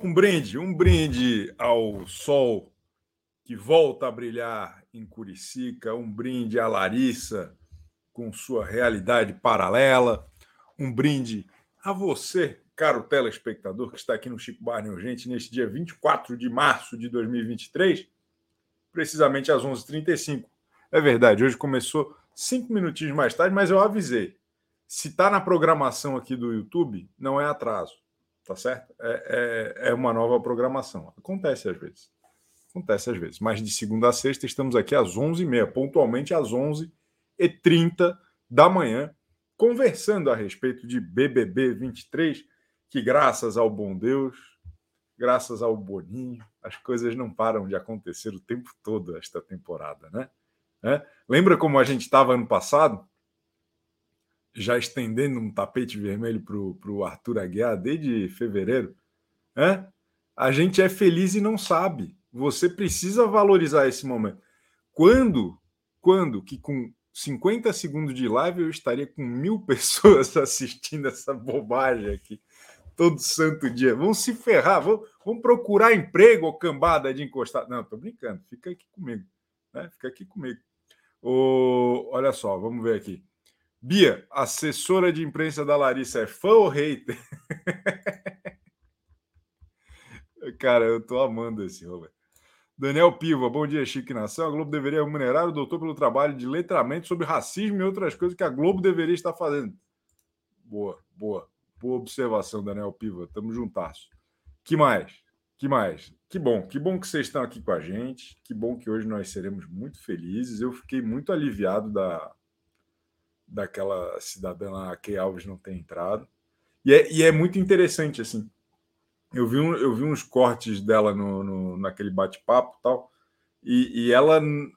Um brinde, um brinde ao sol que volta a brilhar em Curicica, um brinde à Larissa com sua realidade paralela, um brinde a você, caro telespectador, que está aqui no Chico Barney Urgente neste dia 24 de março de 2023, precisamente às 11h35. É verdade, hoje começou cinco minutinhos mais tarde, mas eu avisei. Se está na programação aqui do YouTube, não é atraso tá certo? É, é, é, uma nova programação. Acontece às vezes. Acontece às vezes. Mas de segunda a sexta estamos aqui às 11h30, pontualmente às 11h30 da manhã, conversando a respeito de BBB 23, que graças ao bom Deus, graças ao Boninho, as coisas não param de acontecer o tempo todo esta temporada, né? É? Lembra como a gente estava ano passado? Já estendendo um tapete vermelho para o Arthur Aguiar desde fevereiro, é? a gente é feliz e não sabe. Você precisa valorizar esse momento. Quando, quando que com 50 segundos de live eu estaria com mil pessoas assistindo essa bobagem aqui todo santo dia. Vão se ferrar, vão, vão procurar emprego ou cambada de encostar. Não, tô brincando, fica aqui comigo. Né? Fica aqui comigo. O, olha só, vamos ver aqui. Bia, assessora de imprensa da Larissa, é fã ou hater? Cara, eu tô amando esse Robert. Daniel Piva, bom dia, Chique Nação. A Globo deveria remunerar o doutor pelo trabalho de letramento sobre racismo e outras coisas que a Globo deveria estar fazendo. Boa, boa. Boa observação, Daniel Piva. Tamo juntasso. Que mais? Que mais? Que bom, que bom que vocês estão aqui com a gente. Que bom que hoje nós seremos muito felizes. Eu fiquei muito aliviado da, daquela cidadã lá, a Key Alves não ter entrado. E é, e é muito interessante, assim. Eu vi, um, eu vi uns cortes dela no, no naquele bate-papo tal, e, ela, num,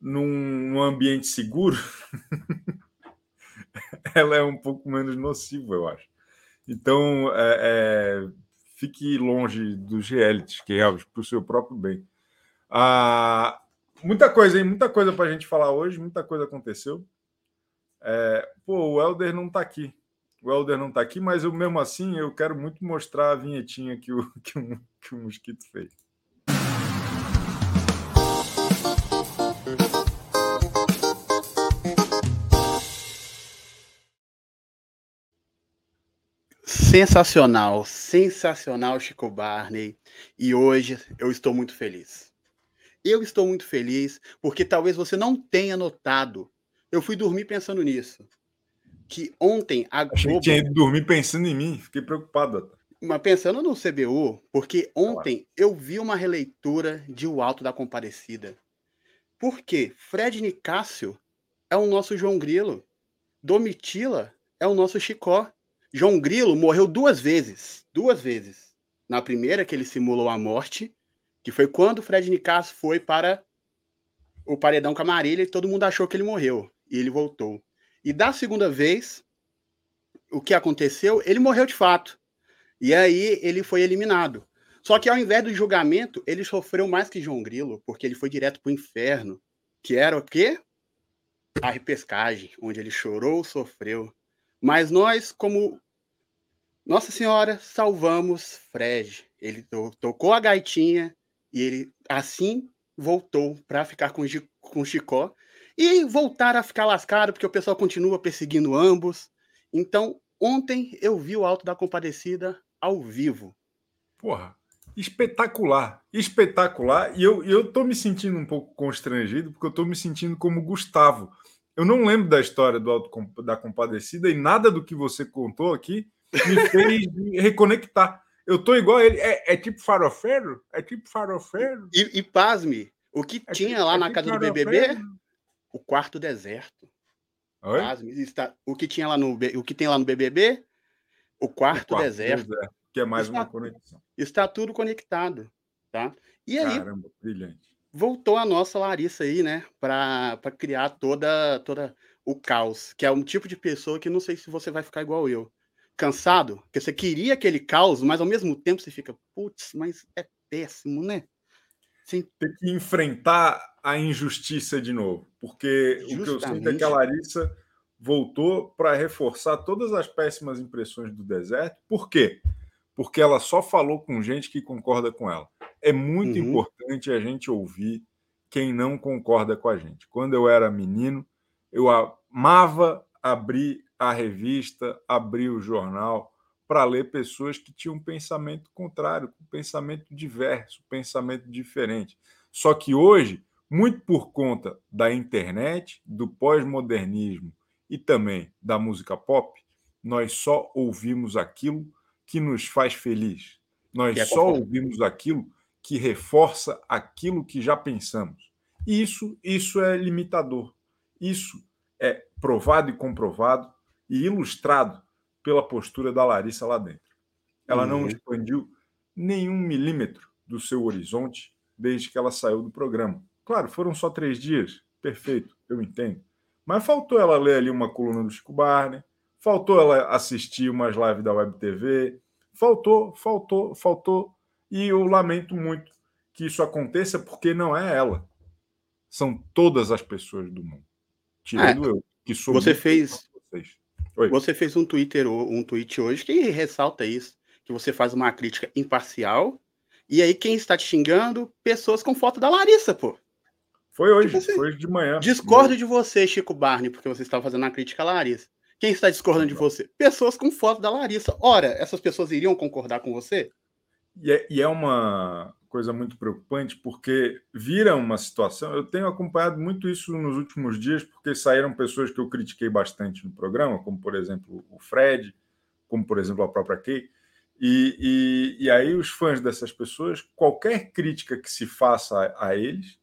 num ambiente seguro, ela é um pouco menos nociva, eu acho. Então, é, é, fique longe dos realities, que é para o seu próprio bem. Ah, muita coisa, hein? Muita coisa para a gente falar hoje, muita coisa aconteceu. É, pô, o Helder não está aqui. O Helder não está aqui, mas eu mesmo assim eu quero muito mostrar a vinhetinha que o, que o, que o Mosquito fez. Sensacional, sensacional, Chico Barney. E hoje eu estou muito feliz. Eu estou muito feliz porque talvez você não tenha notado eu fui dormir pensando nisso. Que ontem a Globo. Achei que tinha ido dormir pensando em mim, fiquei preocupado. Mas pensando no CBU, porque ontem eu vi uma releitura de O Alto da Comparecida. Por quê? Fred Nicásio é o nosso João Grilo. Domitila é o nosso Chicó. João Grilo morreu duas vezes. Duas vezes. Na primeira, que ele simulou a morte, que foi quando Fred Nicásio foi para o paredão Camarilha e todo mundo achou que ele morreu e ele voltou. E da segunda vez, o que aconteceu? Ele morreu de fato. E aí ele foi eliminado. Só que ao invés do julgamento, ele sofreu mais que João Grilo, porque ele foi direto para o inferno, que era o quê? A repescagem, onde ele chorou, sofreu. Mas nós, como Nossa Senhora, salvamos Fred. Ele to tocou a gaitinha e ele assim voltou para ficar com, com Chicó e voltar a ficar lascado, porque o pessoal continua perseguindo ambos. Então, ontem eu vi o Alto da Compadecida ao vivo. Porra, espetacular, espetacular. E eu, eu tô me sentindo um pouco constrangido, porque eu tô me sentindo como Gustavo. Eu não lembro da história do Alto da Compadecida e nada do que você contou aqui me fez reconectar. Eu tô igual a ele. É, é tipo farofeiro? É tipo farofeiro? E, e pasme, o que é tinha tipo, lá é na tipo casa do BBB o quarto deserto. Oi? Está, o que tinha lá no o que tem lá no BBB, o quarto, o quarto deserto, deserto, que é mais está, uma conexão. Está tudo conectado, tá? E aí Caramba, brilhante. Voltou a nossa Larissa aí, né, para criar toda toda o caos, que é um tipo de pessoa que não sei se você vai ficar igual eu. Cansado, porque você queria aquele caos, mas ao mesmo tempo você fica, putz, mas é péssimo, né? Sim. Ter que enfrentar a injustiça de novo. Porque Justamente. o que eu sinto é que a Larissa voltou para reforçar todas as péssimas impressões do deserto. Por quê? porque ela só falou com gente que concorda com ela. É muito uhum. importante a gente ouvir quem não concorda com a gente. Quando eu era menino, eu amava abrir a revista, abrir o jornal para ler pessoas que tinham um pensamento contrário, um pensamento diverso, um pensamento diferente. Só que hoje, muito por conta da internet, do pós-modernismo e também da música pop, nós só ouvimos aquilo que nos faz feliz. Nós é só ouvimos aquilo que reforça aquilo que já pensamos. E isso, isso é limitador. Isso é provado e comprovado e ilustrado pela postura da Larissa lá dentro. Ela uhum. não expandiu nenhum milímetro do seu horizonte desde que ela saiu do programa. Claro, foram só três dias, perfeito, eu entendo. Mas faltou ela ler ali uma coluna do Chico Barney, faltou ela assistir umas lives da Web TV, faltou, faltou, faltou. E eu lamento muito que isso aconteça porque não é ela. São todas as pessoas do mundo. Tirando é, eu, que sou Você fez Você fez um Twitter um tweet hoje que ressalta isso, que você faz uma crítica imparcial e aí quem está te xingando? Pessoas com foto da Larissa, pô. Foi hoje, tipo assim, foi hoje de manhã. Discordo de você, Chico Barney, porque você estava fazendo uma crítica à Larissa. Quem está discordando de você? Pessoas com foto da Larissa. Ora, essas pessoas iriam concordar com você? E é, e é uma coisa muito preocupante, porque vira uma situação. Eu tenho acompanhado muito isso nos últimos dias, porque saíram pessoas que eu critiquei bastante no programa, como, por exemplo, o Fred, como, por exemplo, a própria Kay. E, e, e aí, os fãs dessas pessoas, qualquer crítica que se faça a, a eles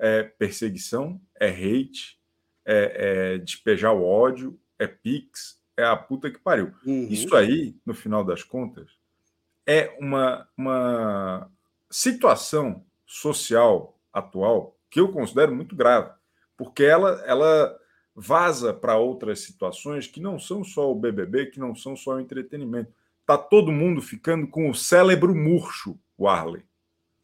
é perseguição, é hate, é, é despejar o ódio, é Pix, é a puta que pariu. Uhum. Isso aí, no final das contas, é uma, uma situação social atual que eu considero muito grave, porque ela, ela vaza para outras situações que não são só o BBB, que não são só o entretenimento. Tá todo mundo ficando com o cérebro murcho, Warley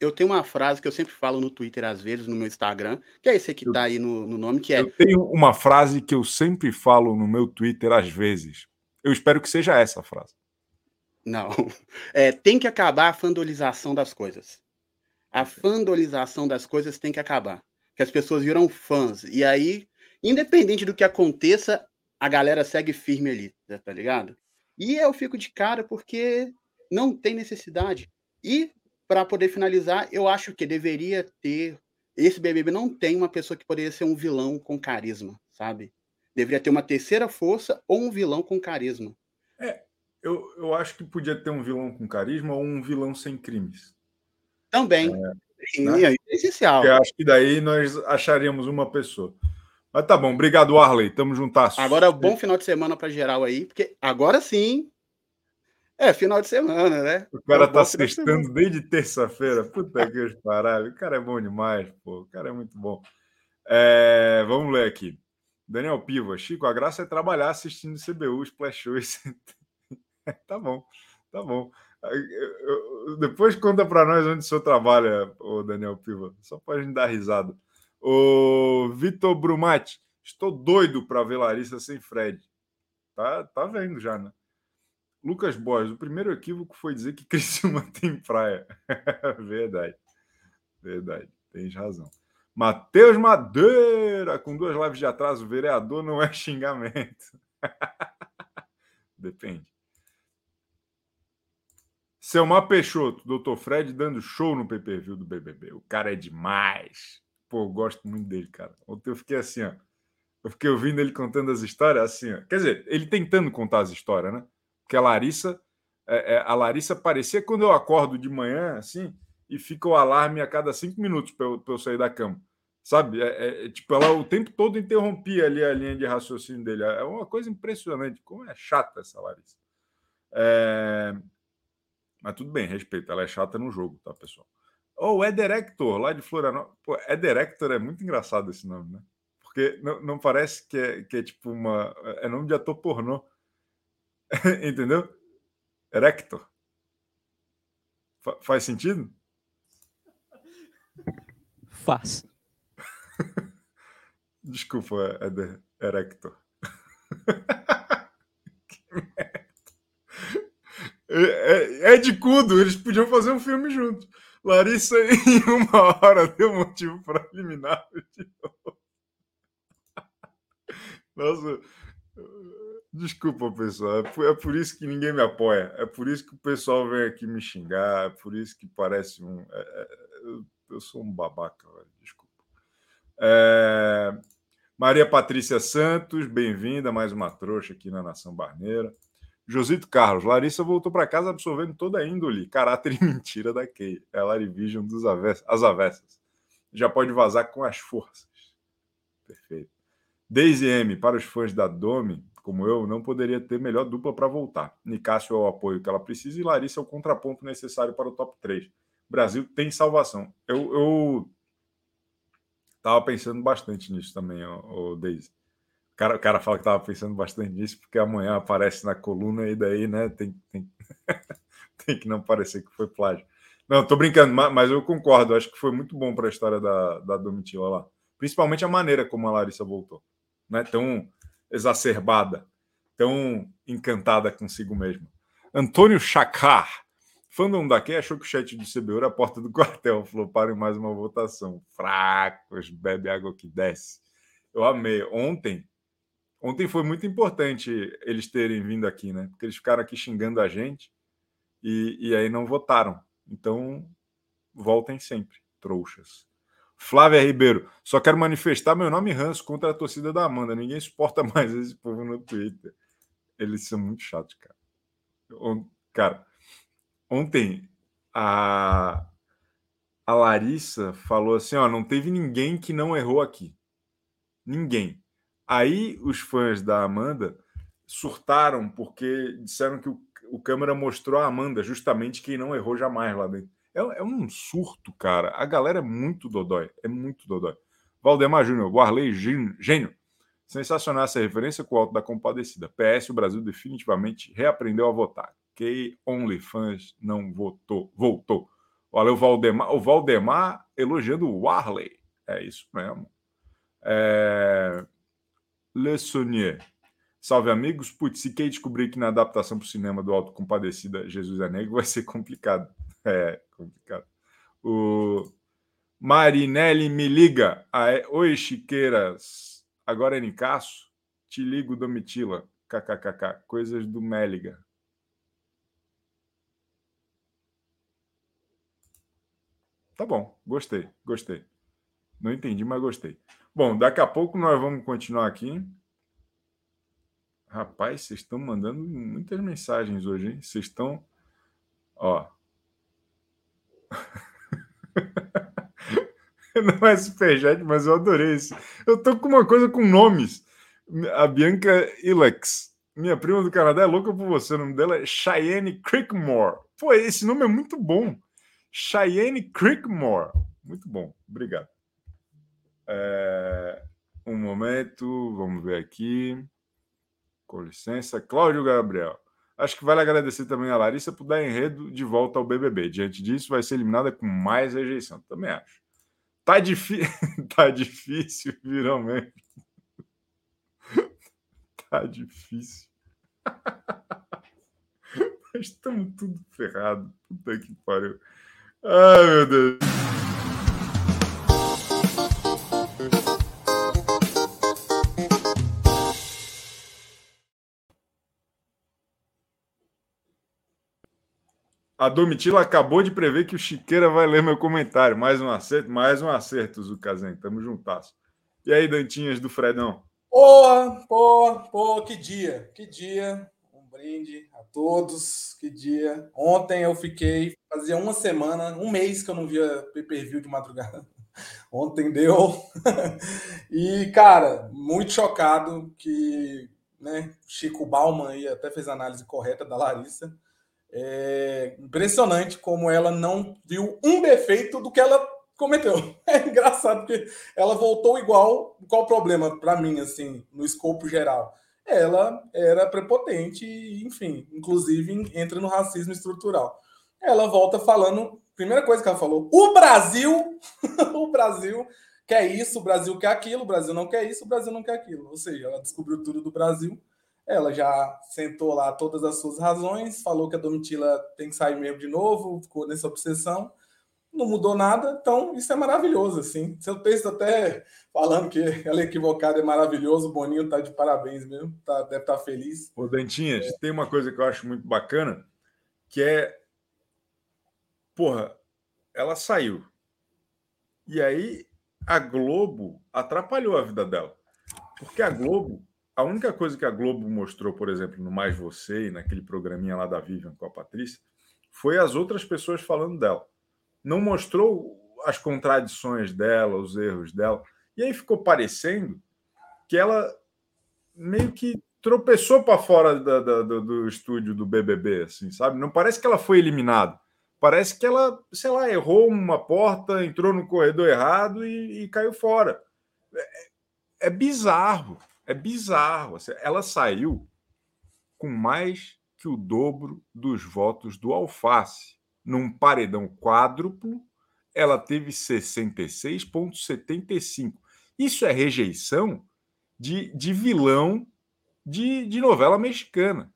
eu tenho uma frase que eu sempre falo no Twitter, às vezes, no meu Instagram, que é esse que tá aí no, no, nome, que é. Eu tenho uma frase que eu sempre falo no meu Twitter, às vezes. Eu espero que seja essa frase. Não. É, tem que acabar a fandolização das coisas. A fandolização das coisas tem que acabar. Que as pessoas viram fãs. E aí, independente do que aconteça, a galera segue firme ali, tá ligado? E eu fico de cara porque não tem necessidade. E para poder finalizar, eu acho que deveria ter. Esse BBB não tem uma pessoa que poderia ser um vilão com carisma, sabe? Deveria ter uma terceira força ou um vilão com carisma. É, eu, eu acho que podia ter um vilão com carisma ou um vilão sem crimes. Também. É, né? é essencial. Porque acho que daí nós acharíamos uma pessoa. Mas tá bom, obrigado, Arley. Tamo juntas. Agora, bom final de semana para geral aí, porque agora sim é, final de semana, né? O cara é tá sextando desde terça-feira. Puta que paralho. O cara é bom demais, pô. O cara é muito bom. É, vamos ler aqui. Daniel Piva. Chico, a graça é trabalhar assistindo CBU, Splash Shows. tá bom, tá bom. Depois conta para nós onde o senhor trabalha, o Daniel Piva. Só para a gente dar risada. O Vitor Brumati. Estou doido para ver Larissa sem Fred. Tá, tá vendo já, né? Lucas Borges, o primeiro equívoco foi dizer que Criciúma tem praia. verdade. Verdade. Tens razão. Matheus Madeira, com duas lives de atraso, vereador não é xingamento. Depende. Selmar Peixoto, Dr. Fred dando show no PPV do BBB. O cara é demais. Pô, eu gosto muito dele, cara. Ontem eu fiquei assim, ó. Eu fiquei ouvindo ele contando as histórias assim, ó. Quer dizer, ele tentando contar as histórias, né? Porque a Larissa, é, é, a Larissa parecia quando eu acordo de manhã, assim, e fica o alarme a cada cinco minutos para eu, eu, sair da cama. Sabe? É, é, é, tipo, ela o tempo todo interrompia ali a linha de raciocínio dele. É uma coisa impressionante. Como é chata essa Larissa. É... Mas tudo bem, respeito. Ela é chata no jogo, tá, pessoal? Ou oh, Eder Hector, lá de Florianópolis. Pô, Eder Hector é muito engraçado esse nome, né? Porque não, não parece que é, que é tipo uma. É nome de ator pornô. Entendeu? Erector. Fa faz sentido? Faz. Desculpa, Eder. Erector. É, é, é, de cudo, eles podiam fazer um filme juntos. Larissa, em uma hora, deu motivo para eliminar de novo. Nossa, desculpa, pessoal. É por, é por, isso que ninguém me apoia. É por isso que o pessoal vem aqui me xingar. É por isso que parece um. É, é eu, eu, sou um babaca, velho. desculpa. É, Maria Patrícia Santos, bem-vinda, mais uma trouxa aqui na Nação Barneira. Josito Carlos, Larissa voltou para casa absorvendo toda a índole, caráter e mentira da Kay. É a Larivision dos avess as avessas. Já pode vazar com as forças. Perfeito. Daisy M, para os fãs da Domi, como eu, não poderia ter melhor dupla para voltar. Nicásio é o apoio que ela precisa e Larissa é o contraponto necessário para o top 3. Brasil tem salvação. Eu, eu Tava pensando bastante nisso também, o, o Daisy. O cara, o cara fala que tava pensando bastante nisso porque amanhã aparece na coluna e daí, né, tem, tem, tem que não parecer que foi plágio. Não, tô brincando, mas eu concordo. Acho que foi muito bom para a história da, da Domitila lá. Principalmente a maneira como a Larissa voltou. Né? Tão exacerbada, tão encantada consigo mesma. Antônio Chacar Fandom daqui achou que o chat do CBU era a porta do quartel. Falou, parem mais uma votação. Fracos, bebe água que desce. Eu amei. Ontem, ontem foi muito importante eles terem vindo aqui, né? Porque eles ficaram aqui xingando a gente e, e aí não votaram. Então, voltem sempre, trouxas. Flávia Ribeiro, só quero manifestar meu nome ranço contra a torcida da Amanda. Ninguém suporta mais esse povo no Twitter. Eles são muito chatos, cara. Cara, Ontem a, a Larissa falou assim: ó, não teve ninguém que não errou aqui. Ninguém. Aí os fãs da Amanda surtaram porque disseram que o, o câmera mostrou a Amanda, justamente quem não errou jamais lá dentro. É, é um surto, cara. A galera é muito dodói. É muito dodói. Valdemar Júnior, Warley Gênio. Sensacional essa referência com o Alto da Compadecida. PS, o Brasil definitivamente reaprendeu a votar que OnlyFans não votou, voltou. O Valdemar, o Valdemar elogiando o Warley. É isso mesmo. É... Le Saunier. Salve, amigos. Putz, se quem descobrir que na adaptação para o cinema do Alto Compadecida Jesus é Negro vai ser complicado. É, complicado. O Marinelli me liga. Oi, Chiqueiras. Agora é Nicasso? Te ligo, Domitila. KKKK. Coisas do Méliga. Tá bom, gostei, gostei. Não entendi, mas gostei. Bom, daqui a pouco nós vamos continuar aqui. Rapaz, vocês estão mandando muitas mensagens hoje, hein? Vocês estão. Ó. Não é superchat, mas eu adorei isso. Eu tô com uma coisa com nomes. A Bianca Ilex, minha prima do Canadá, é louca por você. O nome dela é Cheyenne Crickmore. Pô, esse nome é muito bom. Cheyenne Creekmore. Muito bom, obrigado. É, um momento, vamos ver aqui. Com licença. Cláudio Gabriel. Acho que vale agradecer também a Larissa por dar enredo de volta ao BBB. Diante disso, vai ser eliminada com mais rejeição. Também acho. Tá, difí tá difícil, viralmente. tá difícil. Mas estamos tudo ferrado. Puta que pariu. Ai, meu Deus. A Domitila acabou de prever que o Chiqueira vai ler meu comentário. Mais um acerto, mais um acerto, Zucazen. Tamo juntasso. E aí, Dantinhas do Fredão? Porra, porra, porra, que dia, que dia brinde a todos. Que dia. Ontem eu fiquei, fazia uma semana, um mês que eu não via pay-per-view de madrugada. Ontem deu. e, cara, muito chocado que né, Chico Bauman aí até fez a análise correta da Larissa. É impressionante como ela não viu um defeito do que ela cometeu. É engraçado porque ela voltou igual. Qual o problema para mim, assim, no escopo geral? ela era prepotente enfim, inclusive entra no racismo estrutural. Ela volta falando, primeira coisa que ela falou, o Brasil, o Brasil quer isso, o Brasil quer aquilo, o Brasil não quer isso, o Brasil não quer aquilo. Ou seja, ela descobriu tudo do Brasil. Ela já sentou lá todas as suas razões, falou que a Domitila tem que sair mesmo de novo, ficou nessa obsessão, não mudou nada, então isso é maravilhoso, assim. Seu texto até falando que ela é equivocada é maravilhoso, o Boninho tá de parabéns mesmo, tá, deve estar tá feliz. Ô, Dentinhas, é. tem uma coisa que eu acho muito bacana, que é, porra, ela saiu. E aí a Globo atrapalhou a vida dela. Porque a Globo a única coisa que a Globo mostrou, por exemplo, no Mais Você e naquele programinha lá da Vivian com a Patrícia, foi as outras pessoas falando dela. Não mostrou as contradições dela, os erros dela. E aí ficou parecendo que ela meio que tropeçou para fora da, da, do, do estúdio do BBB, assim, sabe? Não parece que ela foi eliminada. Parece que ela, sei lá, errou uma porta, entrou no corredor errado e, e caiu fora. É, é bizarro. É bizarro. Ela saiu com mais que o dobro dos votos do Alface. Num paredão quádruplo, ela teve 66,75. Isso é rejeição de, de vilão de, de novela mexicana.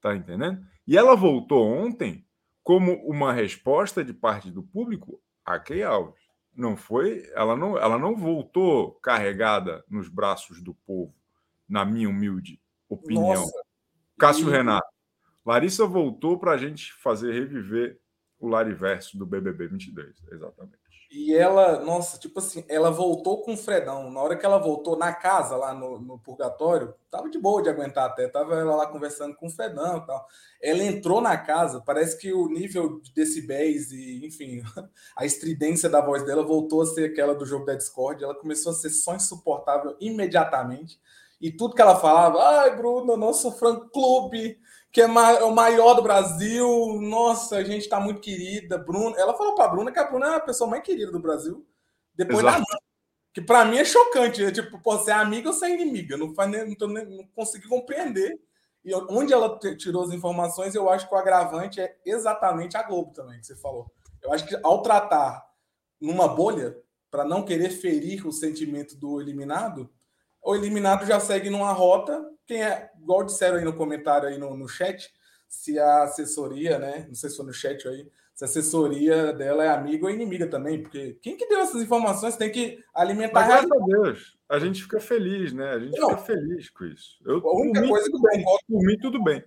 Tá entendendo? E ela voltou ontem como uma resposta de parte do público a Key Alves não foi, ela não, ela não voltou carregada nos braços do povo, na minha humilde opinião. Nossa. Cássio e... Renato. Larissa voltou para a gente fazer reviver o Lariverso do BBB 22, exatamente. E ela, nossa, tipo assim, ela voltou com o Fredão. Na hora que ela voltou na casa, lá no, no Purgatório, tava de boa de aguentar até. Tava ela lá conversando com o Fredão e tal. Ela entrou na casa, parece que o nível de decibéis e, enfim, a estridência da voz dela voltou a ser aquela do jogo da Discord. Ela começou a ser só insuportável imediatamente. E tudo que ela falava, ai, Bruno, nosso fã clube que é, é o maior do Brasil. Nossa, a gente está muito querida. Bruno, ela falou para Bruna que a Bruna é a pessoa mais querida do Brasil. Depois Exato. da mãe. Que para mim é chocante. É tipo, pô, ser é amiga ou ser é inimiga? Não, faz nem, não, tô nem, não consegui compreender. E onde ela tirou as informações, eu acho que o agravante é exatamente a Globo também, que você falou. Eu acho que ao tratar numa bolha, para não querer ferir o sentimento do eliminado, o eliminado já segue numa rota. Quem é, igual disseram aí no comentário aí no, no chat, se a assessoria, né? Não sei se foi no chat aí, se a assessoria dela é amiga ou inimiga também, porque quem que deu essas informações tem que alimentar Mas, graças a Deus, a gente fica feliz, né? A gente não, fica feliz com isso. Eu, a única mim, coisa que eu concordo por mim, tudo bem.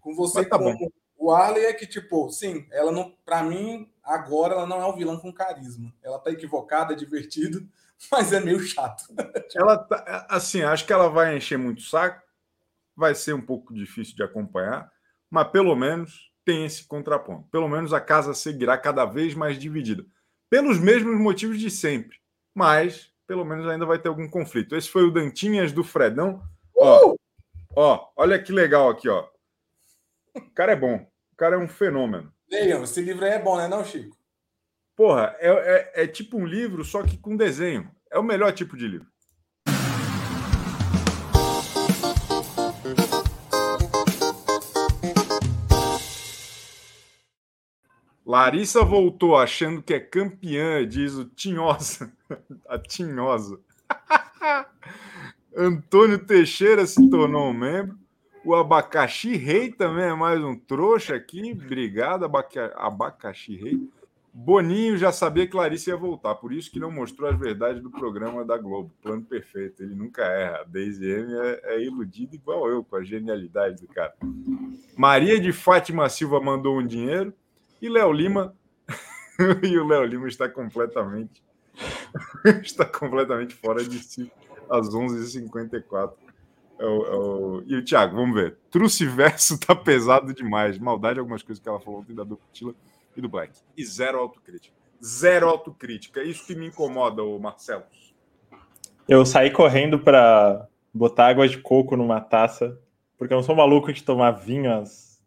Com você, tá com bom. o Arley, é que, tipo, sim, ela não, para mim, agora ela não é um vilão com carisma. Ela tá equivocada, é divertido, mas é meio chato. ela tá, assim, acho que ela vai encher muito saco, vai ser um pouco difícil de acompanhar, mas pelo menos tem esse contraponto. Pelo menos a casa seguirá cada vez mais dividida, pelos mesmos motivos de sempre, mas pelo menos ainda vai ter algum conflito. Esse foi o Dantinhas do Fredão. Ó, uh! ó, olha que legal aqui, ó. O cara é bom, o cara é um fenômeno. Leiam, esse livro aí é bom, né, não, Chico? Porra, é, é, é tipo um livro, só que com desenho. É o melhor tipo de livro. Larissa voltou achando que é campeã, diz o Tinhosa. A Tinhosa. Antônio Teixeira se tornou um membro. O Abacaxi Rei também é mais um trouxa aqui. Obrigado, abaca... Abacaxi Rei. Boninho já sabia que Larissa ia voltar, por isso que não mostrou as verdades do programa da Globo. Plano perfeito, ele nunca erra. A Daisy M é, é iludida igual eu, com a genialidade do cara. Maria de Fátima Silva mandou um dinheiro e Léo Lima. e o Léo Lima está completamente. está completamente fora de si às 11h54. É o, é o... E o Thiago, vamos ver. Truce verso tá pesado demais. Maldade, algumas coisas que ela falou ontem da Ductila e do Black. E zero autocrítica. Zero autocrítica. É isso que me incomoda, o Marcelo. Eu saí correndo para botar água de coco numa taça, porque eu não sou maluco de tomar vinho às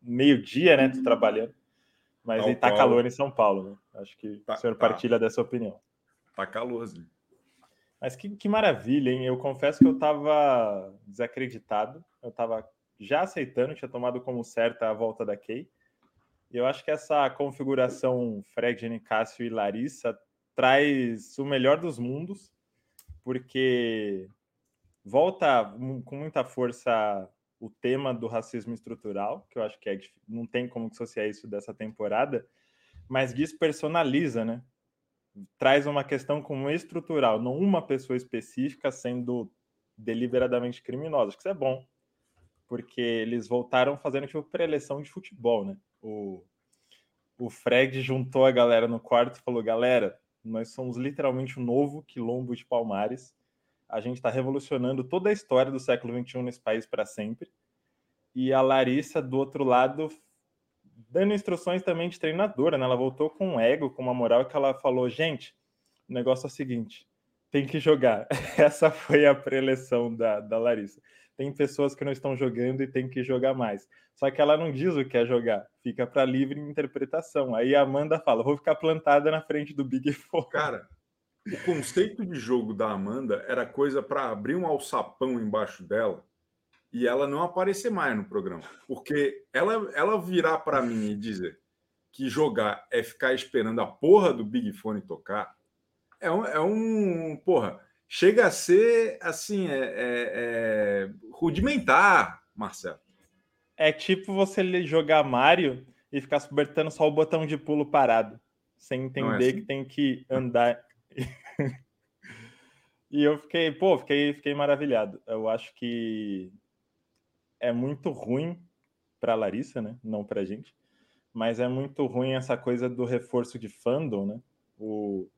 meio-dia, né? Tô trabalhando. Mas São tá calor em São Paulo, né? Acho que tá, o senhor tá. partilha dessa opinião. Tá calorzinho. Mas que, que maravilha, hein? Eu confesso que eu estava desacreditado. Eu estava já aceitando, tinha tomado como certa a volta da Kay. Eu acho que essa configuração Fred, Cássio e Larissa traz o melhor dos mundos, porque volta com muita força o tema do racismo estrutural, que eu acho que é, não tem como dissociar isso dessa temporada, mas despersonaliza, né? Traz uma questão como estrutural, não uma pessoa específica sendo deliberadamente criminosa. Acho que isso é bom, porque eles voltaram fazendo tipo pré-eleição de futebol, né? O, o Fred juntou a galera no quarto e falou: galera, nós somos literalmente o novo quilombo de Palmares a gente está revolucionando toda a história do século XXI nesse país para sempre. E a Larissa, do outro lado, dando instruções também de treinadora, né? Ela voltou com um ego, com uma moral, que ela falou: gente, o negócio é o seguinte, tem que jogar. Essa foi a preleção da, da Larissa. Tem pessoas que não estão jogando e tem que jogar mais. Só que ela não diz o que é jogar, fica para livre interpretação. Aí a Amanda fala: vou ficar plantada na frente do Big Four. Cara, o conceito de jogo da Amanda era coisa para abrir um alçapão embaixo dela e ela não aparecer mais no programa. Porque ela, ela virar para mim e dizer que jogar é ficar esperando a porra do Big Fone tocar, é um. É um porra, chega a ser assim, é, é, é rudimentar, Marcelo. É tipo você jogar Mario e ficar apertando só o botão de pulo parado, sem é entender assim? que tem que andar e eu fiquei, pô, fiquei, fiquei maravilhado. Eu acho que é muito ruim para Larissa, né? Não para gente, mas é muito ruim essa coisa do reforço de fandom, né? O,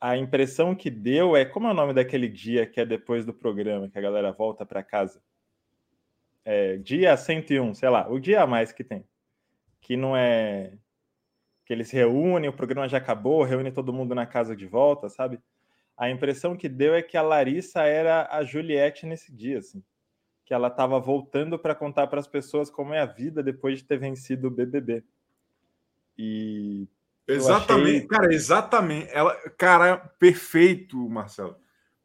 a impressão que deu é como é o nome daquele dia que é depois do programa que a galera volta para casa. É, dia 101, sei lá, o dia a mais que tem. Que não é que eles reúnem, o programa já acabou, reúne todo mundo na casa de volta, sabe? A impressão que deu é que a Larissa era a Juliette nesse dia, assim. Que ela estava voltando para contar para as pessoas como é a vida depois de ter vencido o BBB. E Exatamente, achei... cara, exatamente. Ela, cara, perfeito, Marcelo.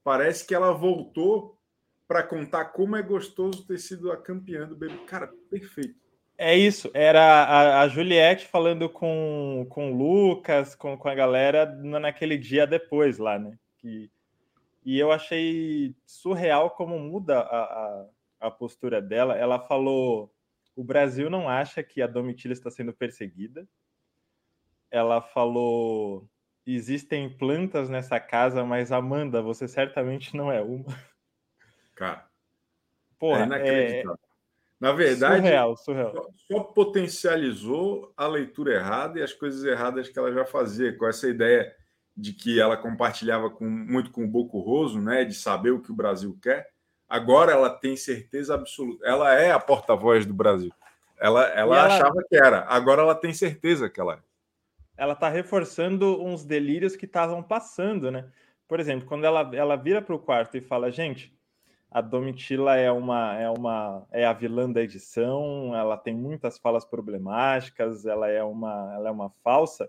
Parece que ela voltou para contar como é gostoso ter sido a campeã do BBB. Cara, perfeito. É isso, era a, a, Juliette falando com, com o Lucas, com, com a galera naquele dia depois lá, né? Que, e eu achei surreal como muda a, a, a postura dela. Ela falou: o Brasil não acha que a Domitila está sendo perseguida. Ela falou: existem plantas nessa casa, mas Amanda, você certamente não é uma. Cara, Porra, é inacreditável. É, na verdade, surreal, surreal. Só, só, potencializou a leitura errada e as coisas erradas que ela já fazia, com essa ideia de que ela compartilhava com, muito com o Boco Roso, né, de saber o que o Brasil quer. Agora ela tem certeza absoluta. Ela é a porta-voz do Brasil. Ela, ela, ela, achava que era. Agora ela tem certeza que ela é. Ela está reforçando uns delírios que estavam passando, né? Por exemplo, quando ela, ela vira para o quarto e fala, gente, a Domitila é uma é uma é a vilã da edição, ela tem muitas falas problemáticas, ela é uma ela é uma falsa.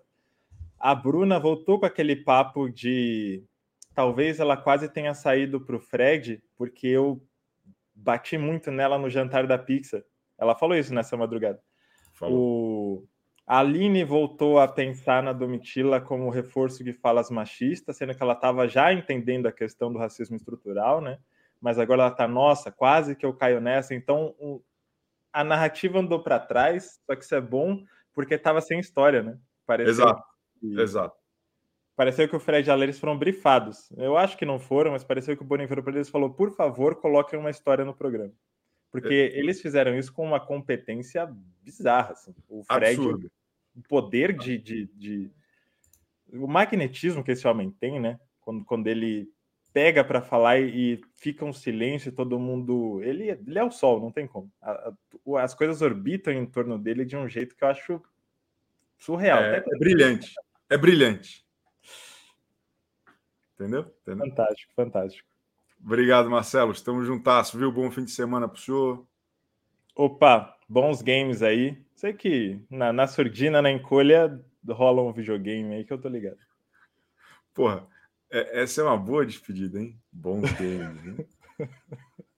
A Bruna voltou com aquele papo de talvez ela quase tenha saído para o Fred, porque eu bati muito nela no jantar da pizza. Ela falou isso nessa madrugada. Falou. O... A Aline voltou a pensar na Domitila como reforço de falas machistas, sendo que ela estava já entendendo a questão do racismo estrutural, né? Mas agora ela tá, nossa, quase que eu caio nessa. Então, um, a narrativa andou para trás, só que isso é bom porque estava sem história, né? Pareceu exato, que, exato. Pareceu que o Fred e a Leris foram brifados. Eu acho que não foram, mas pareceu que o Boninho virou para eles e falou: por favor, coloquem uma história no programa. Porque é. eles fizeram isso com uma competência bizarra. Assim. O Fred, Absurdo. o poder de, de, de, O magnetismo que esse homem tem, né? Quando, quando ele pega para falar e, e, fica um silêncio, todo mundo. Ele, ele é o sol, não tem como. A, a, as coisas orbitam em torno dele de um jeito que eu acho surreal. É, é brilhante. É brilhante. Entendeu? Entendeu? Fantástico, fantástico. Obrigado, Marcelo. Estamos juntas, viu? Bom fim de semana para o senhor. Opa, bons games aí. Sei que na, na surdina, na encolha, rola um videogame aí que eu tô ligado. Porra, é, essa é uma boa despedida, hein? Bom games, hein?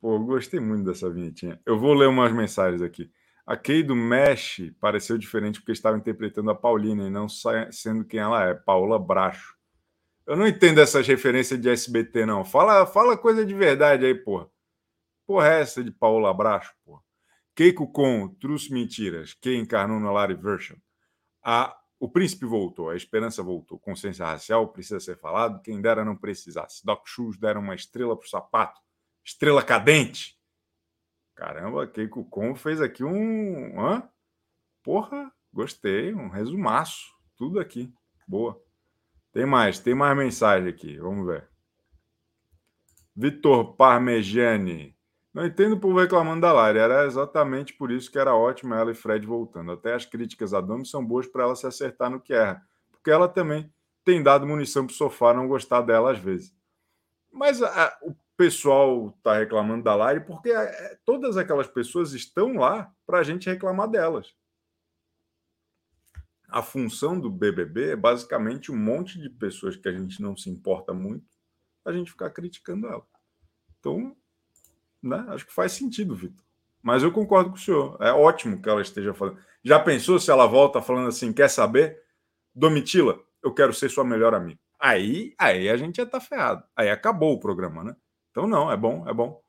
Pô, gostei muito dessa vinhetinha. Eu vou ler umas mensagens aqui. A Kay do Mesh pareceu diferente porque estava interpretando a Paulina e não sendo quem ela é, Paula Bracho. Eu não entendo essas referências de SBT, não. Fala, fala coisa de verdade aí, porra. Porra, é essa de Paula Bracho, porra. Keiko com Truce Mentiras, que encarnou no Larry Version. A, o príncipe voltou, a esperança voltou. Consciência racial precisa ser falado. Quem dera não precisasse. Doc Shoes deram uma estrela pro sapato. Estrela cadente. Caramba, Keiko Con fez aqui um. Hã? Porra, gostei. Um resumaço. Tudo aqui. Boa. Tem mais, tem mais mensagem aqui. Vamos ver. Vitor Parmegiani. Não entendo povo reclamando da Lari. Era exatamente por isso que era ótimo ela e Fred voltando. Até as críticas a Domi são boas para ela se acertar no que erra. Porque ela também tem dado munição para o sofá não gostar dela às vezes. Mas a, o pessoal está reclamando da Lari porque é, todas aquelas pessoas estão lá para a gente reclamar delas. A função do BBB é basicamente um monte de pessoas que a gente não se importa muito, a gente ficar criticando ela. Então, né, acho que faz sentido, Vitor. Mas eu concordo com o senhor. É ótimo que ela esteja falando. Já pensou se ela volta falando assim: quer saber? Domitila, eu quero ser sua melhor amiga. Aí, aí a gente já tá ferrado. Aí acabou o programa, né? Então, não, é bom, é bom.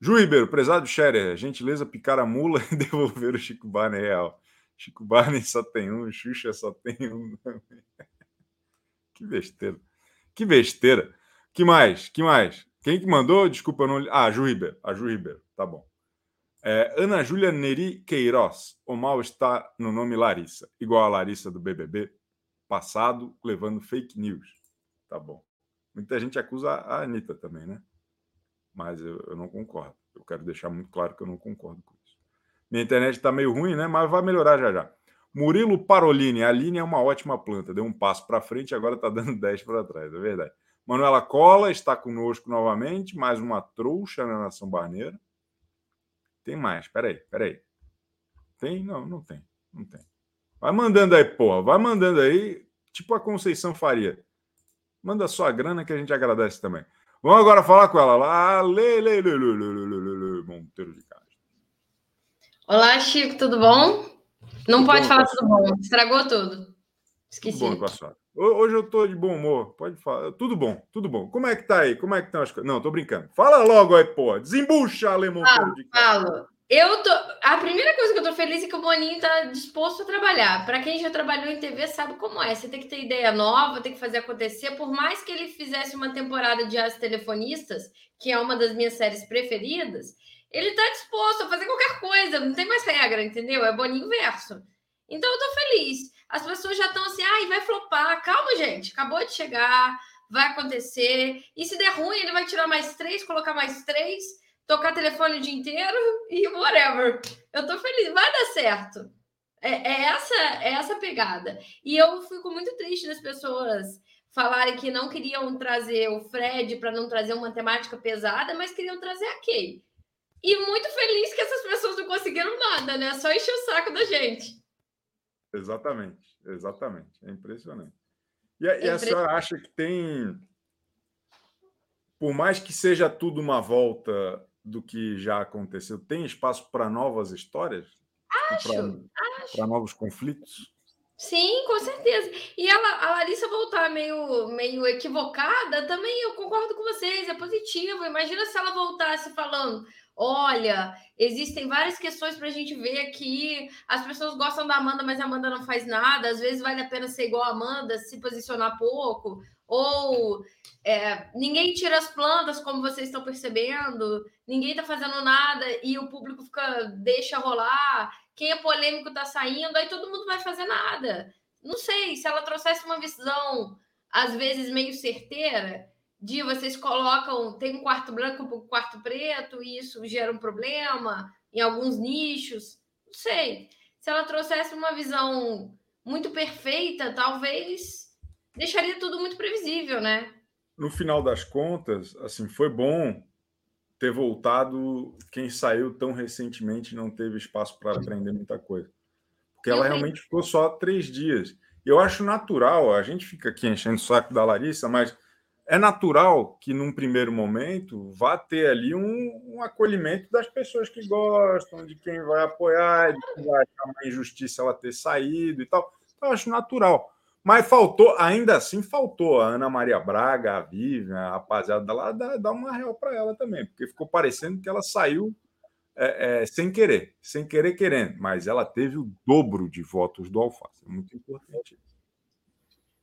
Ju Ribeiro, prezado Scherer, gentileza picar a mula e devolver o Chico Barney real. Chico Barney só tem um, Xuxa só tem um. que besteira. Que besteira. Que mais? Que mais? Quem que mandou? Desculpa, não. Ah, Ju Ribeiro. A Ju Ribeiro. Tá bom. É, Ana Júlia Neri Queiroz. O mal está no nome Larissa. Igual a Larissa do BBB. Passado, levando fake news. Tá bom. Muita gente acusa a Anitta também, né? mas eu, eu, não concordo. Eu quero deixar muito claro que eu não concordo com isso. Minha internet está meio ruim, né? Mas vai melhorar já já. Murilo Parolini, a linha é uma ótima planta, deu um passo para frente agora está dando 10 para trás, é verdade. Manuela Cola está conosco novamente, mais uma trouxa na Nação Barneira. Tem mais, peraí, peraí. Tem? Não, não tem, não tem. Vai mandando aí, porra, vai mandando aí, tipo a Conceição Faria. Manda só a grana que a gente agradece também. Vamos agora falar com ela lá. Lê, Monteiro de Castro. Olá, Chico, tudo bom? Não tudo pode bom, falar tudo bom, estragou tudo. Esqueci. Tudo bom, com Hoje eu tô de bom humor, pode falar. Tudo bom, tudo bom. Como é que tá aí? Como é que estão as coisas? Não, tô brincando. Fala logo aí, pô. Desembucha, Ale Monteiro de. Falo. Eu tô. A primeira coisa que eu tô feliz é que o Boninho tá disposto a trabalhar. Para quem já trabalhou em TV sabe como é. Você tem que ter ideia nova, tem que fazer acontecer. Por mais que ele fizesse uma temporada de As Telefonistas, que é uma das minhas séries preferidas, ele tá disposto a fazer qualquer coisa. Não tem mais regra, entendeu? É Boninho verso. Então eu tô feliz. As pessoas já estão assim, ai, vai flopar. Calma, gente. Acabou de chegar, vai acontecer. E se der ruim, ele vai tirar mais três, colocar mais três tocar telefone o dia inteiro e whatever. Eu tô feliz, vai dar certo. É, é essa é essa pegada. E eu fico muito triste das pessoas falarem que não queriam trazer o Fred para não trazer uma temática pesada, mas queriam trazer a Kay. E muito feliz que essas pessoas não conseguiram nada, né? Só encher o saco da gente. Exatamente, exatamente. É impressionante. E, é e a senhora acha que tem. Por mais que seja tudo uma volta do que já aconteceu? Tem espaço para novas histórias? Acho, Para novos conflitos? Sim, com certeza. E ela, a Larissa voltar meio, meio equivocada, também eu concordo com vocês, é positivo. Imagina se ela voltasse falando: olha, existem várias questões para a gente ver aqui. As pessoas gostam da Amanda, mas a Amanda não faz nada. Às vezes vale a pena ser igual a Amanda, se posicionar pouco. Ou é, ninguém tira as plantas, como vocês estão percebendo, ninguém está fazendo nada e o público fica deixa rolar. Quem é polêmico está saindo, aí todo mundo vai fazer nada. Não sei, se ela trouxesse uma visão, às vezes meio certeira, de vocês colocam, tem um quarto branco, um quarto preto, e isso gera um problema em alguns nichos. Não sei. Se ela trouxesse uma visão muito perfeita, talvez deixaria tudo muito previsível, né? No final das contas, assim, foi bom ter voltado quem saiu tão recentemente não teve espaço para aprender muita coisa. Porque ela realmente ficou só três dias. Eu acho natural, a gente fica aqui enchendo o saco da Larissa, mas é natural que num primeiro momento vá ter ali um, um, acolhimento das pessoas que gostam, de quem vai apoiar, de quem vai achar uma injustiça ela ter saído e tal. Então, eu acho natural. Mas faltou, ainda assim, faltou a Ana Maria Braga, a Vivian, a rapaziada lá, dar, uma real para ela também, porque ficou parecendo que ela saiu é, é, sem querer, sem querer querendo, mas ela teve o dobro de votos do Alface. É muito importante.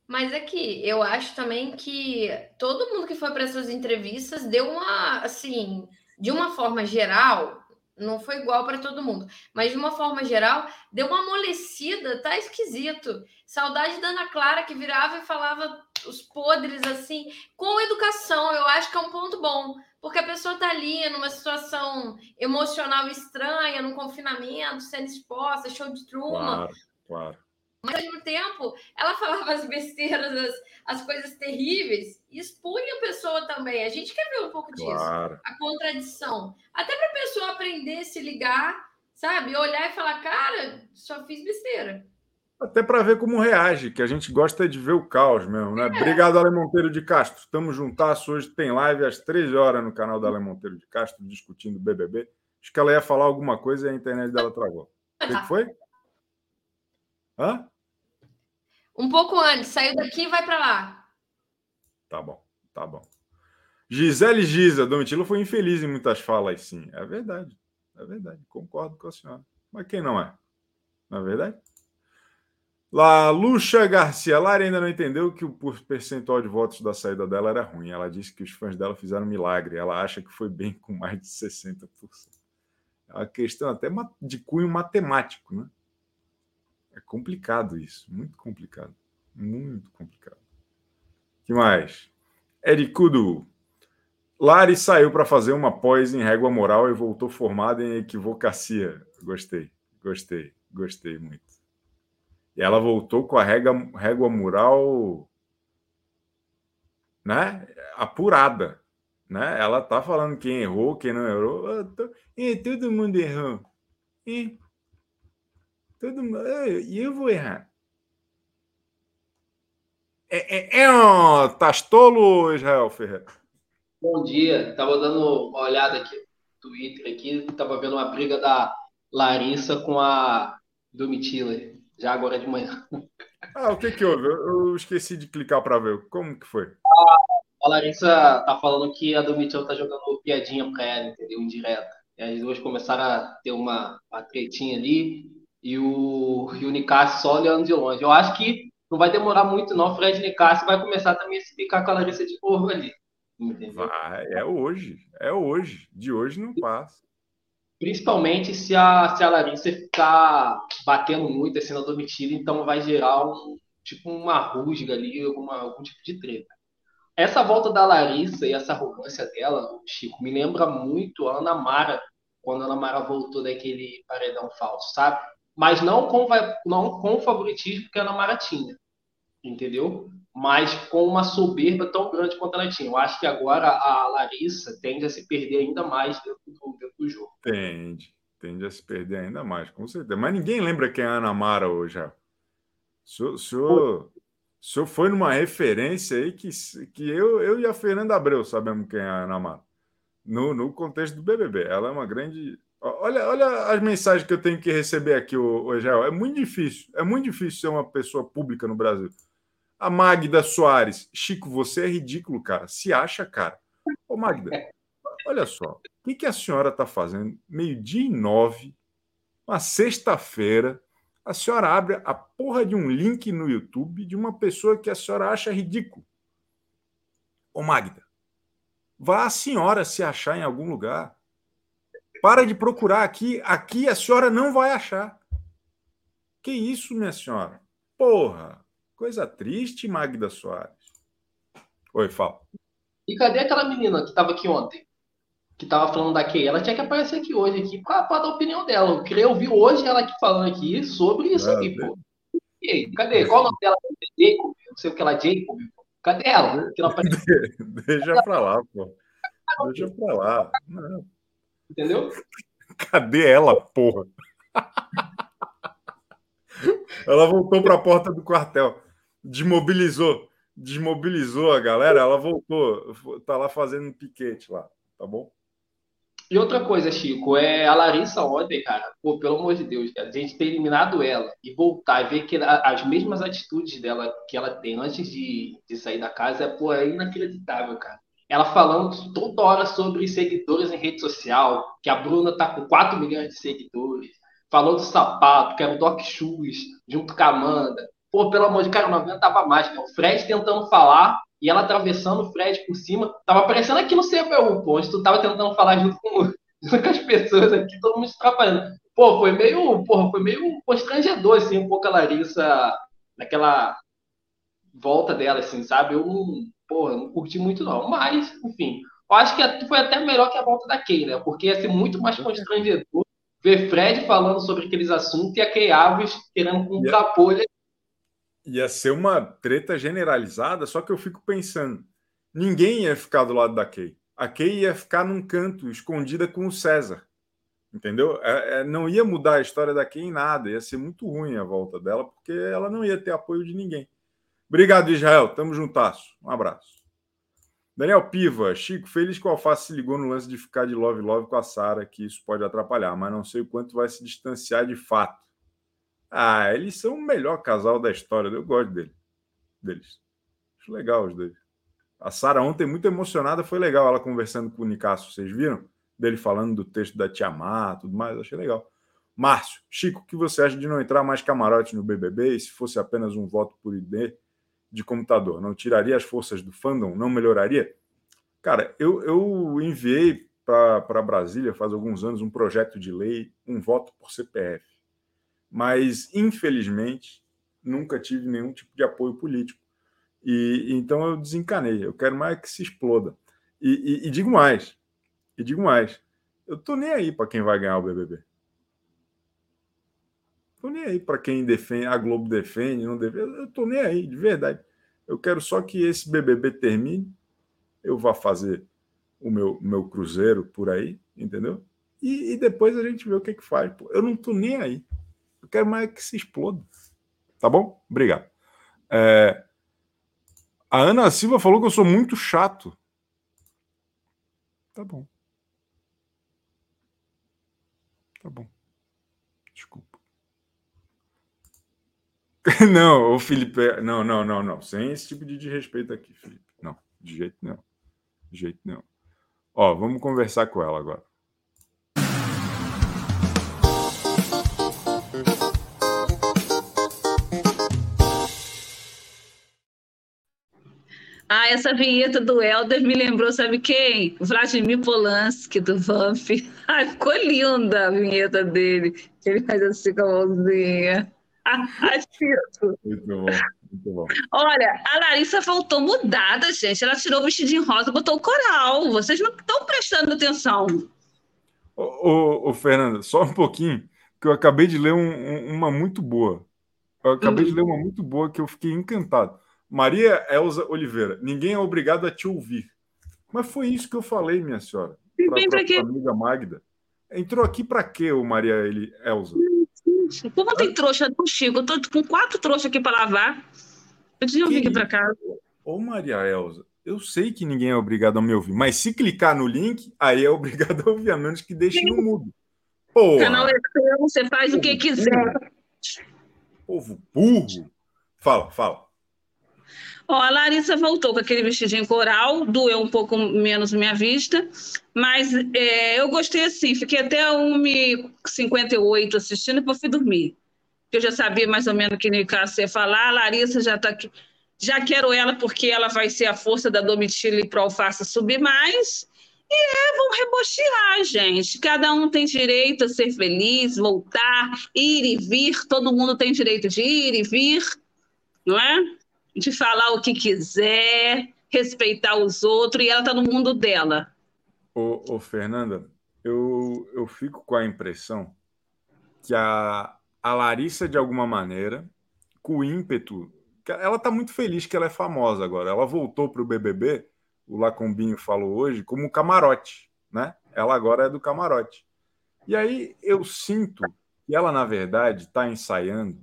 Mas é que eu acho também que todo mundo que foi para essas entrevistas deu uma, assim, de uma forma geral, não foi igual para todo mundo, mas de uma forma geral, deu uma amolecida, tá esquisito. Saudade da Ana Clara que virava e falava os podres assim, com educação, eu acho que é um ponto bom, porque a pessoa tá ali numa situação emocional estranha, num confinamento, sendo exposta, show de truma. Claro, claro mas ao mesmo tempo ela falava as besteiras, as, as coisas terríveis, e expunha a pessoa também. A gente quer ver um pouco disso, claro. a contradição. Até para a pessoa aprender a se ligar, sabe? Olhar e falar, cara, só fiz besteira. Até para ver como reage, que a gente gosta de ver o caos mesmo, né? É. Obrigado, Ale Monteiro de Castro. Estamos juntas hoje, tem live às 13 horas no canal da Ale Monteiro de Castro, discutindo BBB. Acho que ela ia falar alguma coisa e a internet dela travou. O que, que foi? Hã? Um pouco antes, saiu daqui e vai para lá. Tá bom, tá bom. Gisele Giza, Domitila foi infeliz em muitas falas, sim. É verdade, é verdade. Concordo com a senhora. Mas quem não é? Não é verdade? La Lucha Garcia, Lara ainda não entendeu que o percentual de votos da saída dela era ruim. Ela disse que os fãs dela fizeram um milagre. Ela acha que foi bem com mais de 60%. É uma questão até de cunho matemático, né? É complicado isso, muito complicado. Muito complicado. que mais? Ericudo. Lari saiu para fazer uma pós em régua moral e voltou formada em equivocacia. Gostei, gostei, gostei muito. E ela voltou com a régua, régua moral né? apurada. Né? Ela tá falando quem errou, quem não errou. Tô... E todo mundo errou. E Todo mundo. E eu vou errar. É, é, é, ó, tás tolo, Israel Ferreira? Bom dia. Tava dando uma olhada aqui no Twitter aqui, tava vendo uma briga da Larissa com a Domitila, já agora de manhã. Ah, o que que houve? Eu esqueci de clicar para ver. Como que foi? A Larissa tá falando que a Domitila tá jogando piadinha pra ela, entendeu? Indireta. E as duas começaram a ter uma, uma tretinha ali e o, e o Nicasse só olhando de longe. Eu acho que não vai demorar muito, não. O Fred Nicasse vai começar também a se picar com a Larissa de novo ali. Entendeu? Vai, é hoje. É hoje. De hoje não passa. Principalmente se a, se a Larissa ficar batendo muito assim na Domitila, então vai gerar um tipo uma rusga ali, alguma, algum tipo de treta. Essa volta da Larissa e essa arrogância dela, Chico, me lembra muito a Ana Mara, quando a Ana Mara voltou daquele paredão falso, sabe? Mas não com, não com favoritismo que a Ana Mara tinha, entendeu? Mas com uma soberba tão grande quanto ela tinha. Eu acho que agora a Larissa tende a se perder ainda mais dentro do, dentro do jogo. Tende, tende a se perder ainda mais, com certeza. Mas ninguém lembra quem é a Ana Mara hoje. O o o senhor foi numa referência aí que, que eu, eu e a Fernanda Abreu sabemos quem é a Ana Mara. No, no contexto do BBB. Ela é uma grande Olha, olha as mensagens que eu tenho que receber aqui, o Egel. É muito difícil. É muito difícil ser uma pessoa pública no Brasil. A Magda Soares. Chico, você é ridículo, cara. Se acha, cara. Ô, Magda, olha só. O que, que a senhora está fazendo? Meio-dia e nove, uma sexta-feira, a senhora abre a porra de um link no YouTube de uma pessoa que a senhora acha ridículo. Ô, Magda, vá a senhora se achar em algum lugar. Para de procurar aqui. Aqui a senhora não vai achar. Que isso, minha senhora? Porra, coisa triste, Magda Soares. Oi, fala. E cadê aquela menina que estava aqui ontem? Que estava falando da Kay? Ela tinha que aparecer aqui hoje aqui para dar a opinião dela. Eu queria ouvir hoje ela aqui falando aqui sobre isso ah, aqui, pô. E cadê? Qual o nome dela? Jacob? Não sei o que ela, Jacob. Cadê ela? Deixa pra lá, pô. Deixa pra lá. Não. Entendeu? Cadê ela, porra? ela voltou para a porta do quartel, desmobilizou. desmobilizou a galera, ela voltou, tá lá fazendo um piquete lá, tá bom? E outra coisa, Chico, é a Larissa ontem, cara, pô, pelo amor de Deus, a gente ter eliminado ela e voltar e ver que as mesmas atitudes dela que ela tem antes de, de sair da casa é, pô, é inacreditável, cara. Ela falando toda hora sobre seguidores em rede social, que a Bruna tá com 4 milhões de seguidores, falou do sapato, que era o Doc Shoes, junto com a Amanda. Pô, pelo amor de cara, não aguentava mais. O Fred tentando falar e ela atravessando o Fred por cima. Tava aparecendo aqui no CPU, pô, onde tu tava tentando falar junto com, junto com as pessoas aqui, todo mundo se atrapalhando. Pô, foi meio, porra, foi meio constrangedor, assim, um pouco a Larissa naquela volta dela, assim, sabe? Eu não, porra, não curti muito, não. Mas, enfim, eu acho que foi até melhor que a volta da Kay, né? Porque ia ser muito mais constrangedor ver Fred falando sobre aqueles assuntos e a Kay Alves querendo contrapor ele ia ser uma treta generalizada, só que eu fico pensando, ninguém ia ficar do lado da Kay. A Kay ia ficar num canto, escondida com o César. Entendeu? É, é, não ia mudar a história da Kay em nada, ia ser muito ruim a volta dela, porque ela não ia ter apoio de ninguém. Obrigado, Israel. Tamo juntasso. Um abraço. Daniel Piva, Chico, feliz que o Alface se ligou no lance de ficar de love love com a Sara, que isso pode atrapalhar, mas não sei o quanto vai se distanciar de fato. Ah, eles são o melhor casal da história. Eu gosto dele, deles. Acho legal os dois. A Sara ontem, muito emocionada, foi legal ela conversando com o Nicasso. Vocês viram? Dele falando do texto da Tiamat, tudo mais. Achei legal. Márcio, Chico, o que você acha de não entrar mais camarote no BBB e se fosse apenas um voto por ID de computador? Não tiraria as forças do fandom? Não melhoraria? Cara, eu, eu enviei para Brasília faz alguns anos um projeto de lei, um voto por CPF mas infelizmente nunca tive nenhum tipo de apoio político. E então eu desencanei. Eu quero mais que se exploda. E, e, e digo mais, e digo mais, eu tô nem aí para quem vai ganhar o BBB. Tô nem aí para quem defende, a Globo defende, não defende. Eu tô nem aí, de verdade. Eu quero só que esse BBB termine, eu vá fazer o meu, meu cruzeiro por aí, entendeu? E, e depois a gente vê o que que faz. Eu não tô nem aí. Eu quero mais que se exploda. Tá bom? Obrigado. É... A Ana Silva falou que eu sou muito chato. Tá bom. Tá bom. Não, o Felipe. Não, não, não, não. Sem esse tipo de desrespeito aqui, Felipe. Não, de jeito nenhum. De jeito nenhum. Ó, vamos conversar com ela agora. Ah, essa vinheta do Helder me lembrou, sabe quem? Vladimir Polanski, do Vamp. Ai, ficou linda a vinheta dele. Ele faz assim com a mãozinha. Muito bom, muito bom. Olha, a Larissa voltou mudada, gente. Ela tirou o vestidinho rosa, botou o coral. Vocês não estão prestando atenção. Ô, ô, ô, Fernanda, só um pouquinho, que eu acabei de ler um, um, uma muito boa. Eu acabei uhum. de ler uma muito boa que eu fiquei encantado. Maria Elza Oliveira, ninguém é obrigado a te ouvir. Mas foi isso que eu falei, minha senhora. Para a amiga Magda. Entrou aqui para quê, o Maria Elza? Como tem trouxa do Chico? Eu tô com quatro trouxas aqui para lavar. Eu tinha vir aqui para casa. Ô, Maria Elza, eu sei que ninguém é obrigado a me ouvir, mas se clicar no link, aí é obrigado a ouvir, a menos que deixe Sim. no mudo. Porra. Canal é seu, você faz Povo o que quiser. Povo burro. Fala, fala. Ó, a Larissa voltou com aquele vestidinho coral, doeu um pouco menos minha vista, mas é, eu gostei assim, fiquei até 1h58 assistindo e fui dormir. Eu já sabia mais ou menos que Nicasso ia falar, a Larissa já está aqui. Já quero ela porque ela vai ser a força da Domitila para o Alface subir mais. E é, vão rebochear, gente. Cada um tem direito a ser feliz, voltar, ir e vir. Todo mundo tem direito de ir e vir, não é? De falar o que quiser, respeitar os outros, e ela está no mundo dela. Ô, ô, Fernanda, eu, eu fico com a impressão que a, a Larissa, de alguma maneira, com o ímpeto, ela está muito feliz que ela é famosa agora. Ela voltou para o BBB, o Lacombinho falou hoje, como camarote, né? Ela agora é do camarote. E aí eu sinto que ela, na verdade, está ensaiando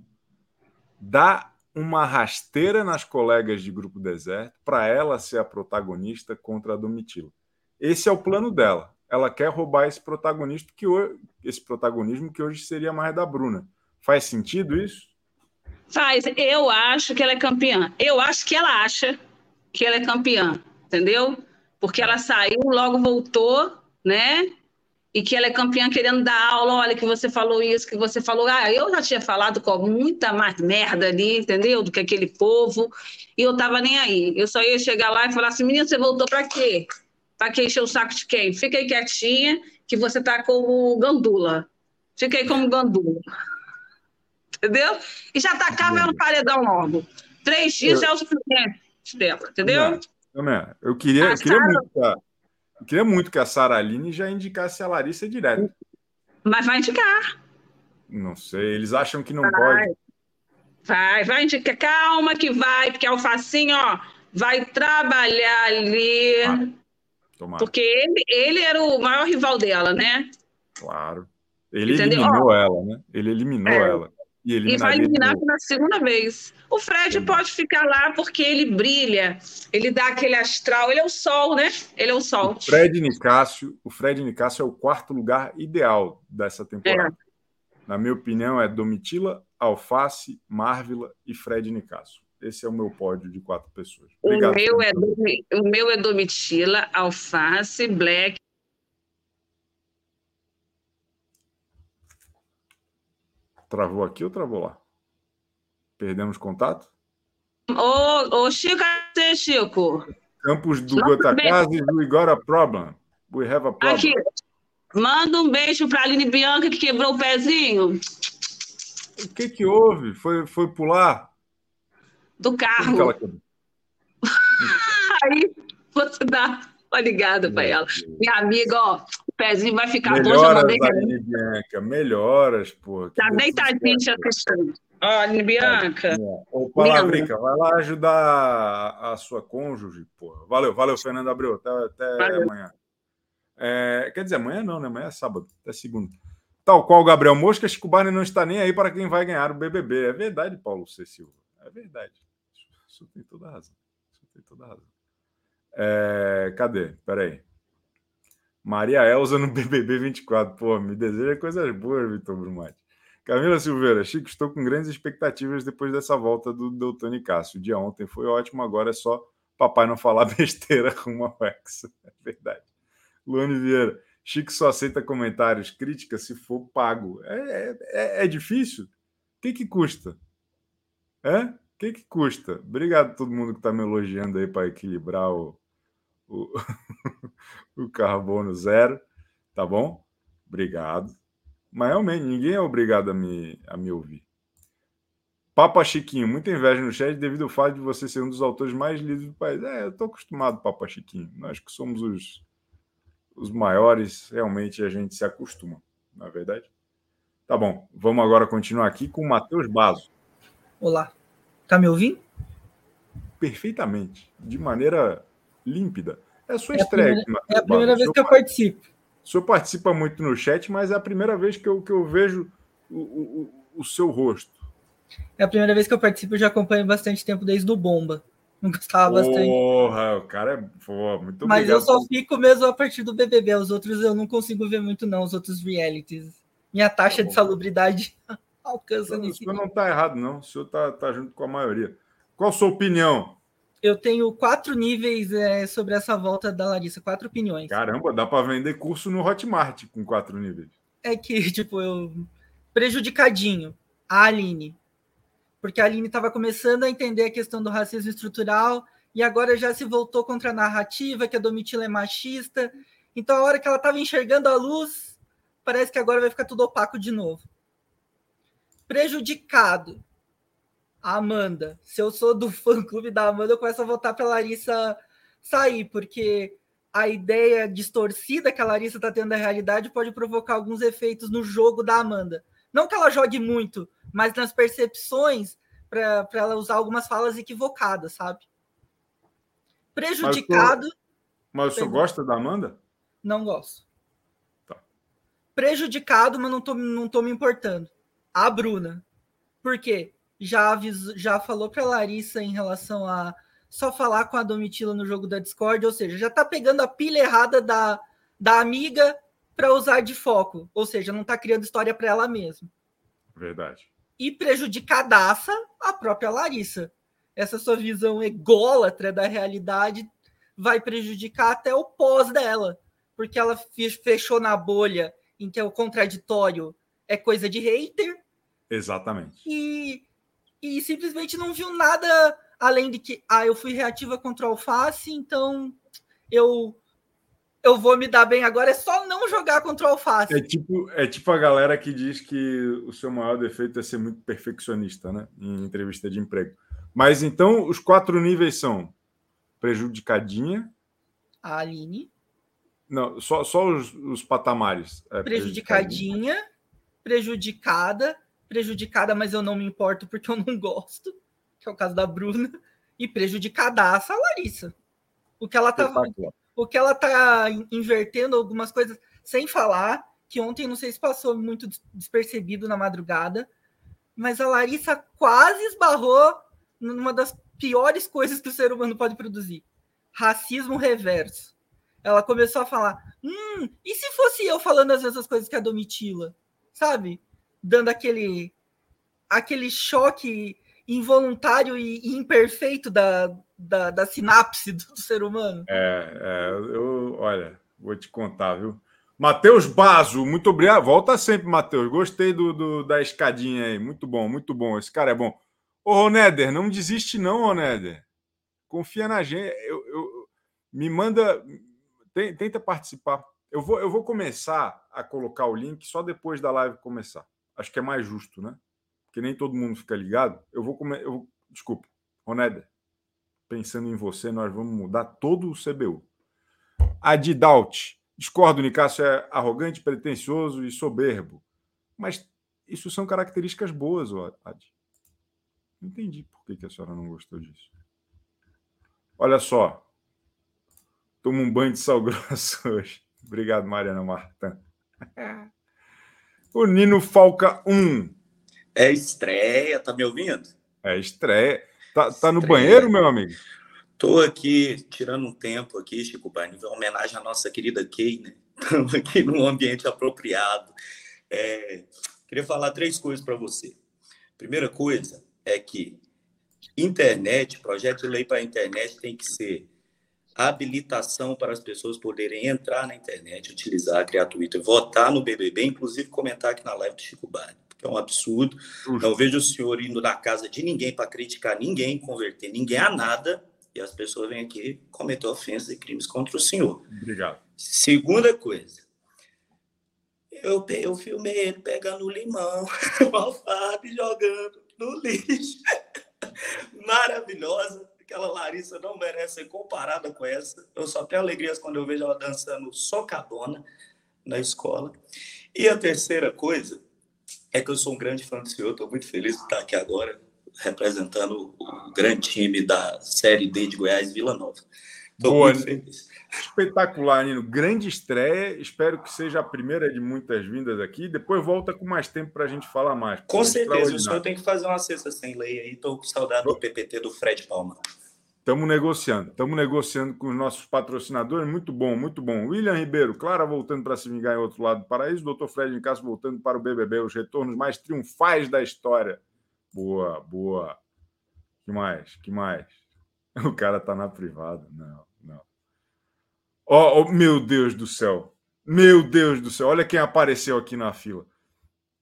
dar uma rasteira nas colegas de Grupo Deserto para ela ser a protagonista contra a Domitila. Esse é o plano dela. Ela quer roubar esse que hoje, esse protagonismo que hoje seria mais da Bruna. Faz sentido isso? Faz. Eu acho que ela é campeã. Eu acho que ela acha que ela é campeã, entendeu? Porque ela saiu, logo voltou, né? E que ela é campeã querendo dar aula. Olha, que você falou isso, que você falou. Ah, eu já tinha falado com muita mais merda ali, entendeu? Do que aquele povo. E eu tava nem aí. Eu só ia chegar lá e falar assim: menina, você voltou para quê? Para que encher o saco de quem? Fica aí quietinha, que você tá como gandula. Fica aí como gandula entendeu? E já tacava ela no paredão logo. Três dias eu... é o suficiente dela, entendeu? Não, eu queria, eu queria, muito eu queria muito que a Sara Aline já indicasse a Larissa direto. Mas vai indicar. Não sei, eles acham que não vai. pode. Vai, vai indicar. Calma que vai, porque o Facinho, ó, vai trabalhar ali. Ah, porque ele, ele era o maior rival dela, né? Claro. Ele Entendeu? eliminou ó, ela, né? Ele eliminou é. ela. E, e vai eliminar pela segunda vez. O Fred Sim. pode ficar lá porque ele brilha, ele dá aquele astral, ele é o sol, né? Ele é o sol. O Fred Nicásio, o Fred Nicásio é o quarto lugar ideal dessa temporada. É. Na minha opinião, é Domitila, Alface, Marvila e Fred Nicásio. Esse é o meu pódio de quatro pessoas. Obrigado, o, meu é, o meu é Domitila, Alface, Black, Travou aqui ou travou lá? Perdemos contato? Ô, ô Chico, cadê Chico? Campos do Goitacazes, we got a problem. We have a problem. Aqui, manda um beijo para a Aline Bianca que quebrou o pezinho. O que que houve? Foi, foi pular? Do carro. Aí você dá uma ligada para ela. Minha amiga, ó, o pezinho vai ficar melhoras, bom. Já Aline Bianca, melhoras, pô. Tá deitadinho te assistindo. Ó, Aline Bianca. Ô, Palavrica, vai lá ajudar a sua cônjuge, pô. Valeu, valeu, Fernando Abreu. Até, até valeu. amanhã. É, quer dizer, amanhã não, né? Amanhã é sábado, até segunda. Tal qual o Gabriel Mosca, Chico Barney não está nem aí para quem vai ganhar o BBB. É verdade, Paulo C. Silva. É verdade. Isso tem toda a razão. Isso tem toda a razão. É, cadê? Peraí. Maria Elza no BBB 24. Pô, me deseja coisas boas, Vitor Brumati. Camila Silveira, Chico, estou com grandes expectativas depois dessa volta do Doutor Cássio. O dia ontem foi ótimo, agora é só papai não falar besteira com uma Wex. É verdade. Luane Vieira, Chico só aceita comentários, críticas se for pago. É, é, é difícil? O que, que custa? É? Que, que custa? Obrigado a todo mundo que está me elogiando aí para equilibrar o, o, o carbono zero, tá bom? Obrigado. Mas realmente, ninguém é obrigado a me, a me ouvir. Papa Chiquinho, muita inveja no chat devido ao fato de você ser um dos autores mais lidos do país. É, eu estou acostumado, Papa Chiquinho. Nós que somos os, os maiores, realmente a gente se acostuma, na é verdade. Tá bom, vamos agora continuar aqui com o Matheus Bazo. Olá, tá me ouvindo? Perfeitamente, de maneira límpida. É a sua é estreia. A primeira, é a primeira vez que eu participo. O senhor participa muito no chat, mas é a primeira vez que eu, que eu vejo o, o, o seu rosto. É a primeira vez que eu participo, eu já acompanho bastante tempo desde o Bomba. Não gostava Porra, bastante. Porra, o cara é Pô, muito Mas eu só fico mesmo a partir do BBB. Os outros eu não consigo ver muito, não. Os outros realities. Minha taxa tá de salubridade alcança nisso. O senhor não está errado, não. O senhor está tá junto com a maioria. Qual a sua opinião? Eu tenho quatro níveis é, sobre essa volta da Larissa, quatro opiniões. Caramba, dá para vender curso no Hotmart com quatro níveis. É que, tipo, eu. Prejudicadinho, a Aline. Porque a Aline estava começando a entender a questão do racismo estrutural e agora já se voltou contra a narrativa, que a Domitila é machista. Então, a hora que ela estava enxergando a luz, parece que agora vai ficar tudo opaco de novo. Prejudicado Amanda. Se eu sou do fã-clube da Amanda, eu começo a votar para Larissa sair, porque a ideia distorcida que a Larissa está tendo da realidade pode provocar alguns efeitos no jogo da Amanda. Não que ela jogue muito, mas nas percepções para ela usar algumas falas equivocadas, sabe? Prejudicado. Mas o senhor gosta da Amanda? Não gosto. Tá. Prejudicado, mas não tô, não tô me importando. A Bruna. Por quê? Já avisou, já falou para Larissa em relação a só falar com a Domitila no jogo da Discord, ou seja, já tá pegando a pilha errada da, da amiga para usar de foco, ou seja, não tá criando história para ela mesma. Verdade. E prejudicadaça a própria Larissa. Essa sua visão ególatra da realidade vai prejudicar até o pós dela, porque ela fechou na bolha em que é o contraditório é coisa de hater. Exatamente. E, e simplesmente não viu nada além de que, ah, eu fui reativa contra o Alface, então eu eu vou me dar bem agora, é só não jogar contra o Alface. É tipo, é tipo a galera que diz que o seu maior defeito é ser muito perfeccionista, né? Em entrevista de emprego. Mas então os quatro níveis são prejudicadinha. A Aline. Não, só, só os, os patamares. É prejudicadinha, prejudicada, prejudicada, mas eu não me importo porque eu não gosto, que é o caso da Bruna, e prejudicadaça a Larissa. O que ela tá, o que ela tá invertendo algumas coisas sem falar, que ontem não sei se passou muito despercebido na madrugada, mas a Larissa quase esbarrou numa das piores coisas que o ser humano pode produzir: racismo reverso. Ela começou a falar: hum, e se fosse eu falando as mesmas coisas que a Domitila? Sabe? Dando aquele, aquele choque involuntário e, imperfeito da, da, da sinapse do, do, ser humano. É, é, eu, olha, vou te contar, viu? Matheus Bazo, muito obrigado. Volta sempre, Matheus. Gostei do, do, da escadinha aí. Muito bom, muito bom. Esse cara é bom. Ô, Roneder, não desiste, não, Roneder. Confia na gente. Eu, eu, me manda. Tenta participar. Eu vou, eu vou começar a colocar o link só depois da live começar. Acho que é mais justo, né? Porque nem todo mundo fica ligado. Eu vou comer. Eu, desculpa, Roneder. Pensando em você, nós vamos mudar todo o CBU. Adidalt. Discordo, Nicásio é arrogante, pretensioso e soberbo. Mas isso são características boas, Adi. Não entendi por que, que a senhora não gostou disso. Olha só. Toma um banho de sal grosso hoje. Obrigado, Mariana Marta. O Nino Falca 1. É estreia, tá me ouvindo? É estreia. Tá, tá no banheiro, meu amigo? Tô aqui tirando um tempo aqui, Chico Barney, em homenagem à nossa querida Kay, né? Estamos aqui num ambiente apropriado. É, queria falar três coisas para você. Primeira coisa, é que internet, projeto de lei para a internet tem que ser habilitação para as pessoas poderem entrar na internet, utilizar, criar Twitter, votar no BBB, inclusive comentar aqui na live do Chico Barney, que é um absurdo. Não vejo o senhor indo na casa de ninguém para criticar ninguém, converter ninguém a nada, e as pessoas vêm aqui cometer ofensas e crimes contra o senhor. Obrigado. Segunda coisa, eu, eu filmei ele pegando o limão, o alfabe jogando no lixo. Maravilhosa. Aquela Larissa não merece ser comparada com essa. Eu só tenho alegrias quando eu vejo ela dançando socadona na escola. E a terceira coisa é que eu sou um grande fã do senhor. Estou muito feliz de estar aqui agora representando o grande time da Série D de Goiás, Vila Nova. Estou muito feliz. Espetacular, Nino. Grande estreia. Espero que seja a primeira de muitas vindas aqui. Depois volta com mais tempo para a gente falar mais. Com certeza. O senhor tem que fazer uma cesta sem lei aí. Estou com saudade do PPT do Fred Palma. Estamos negociando. Estamos negociando com os nossos patrocinadores. Muito bom, muito bom. William Ribeiro, Clara voltando para se vingar em outro lado do paraíso. Doutor Fred Nicasso voltando para o BBB. Os retornos mais triunfais da história. Boa, boa. que mais? que mais? O cara tá na privada. Não, não. Oh, oh, meu Deus do céu. Meu Deus do céu. Olha quem apareceu aqui na fila.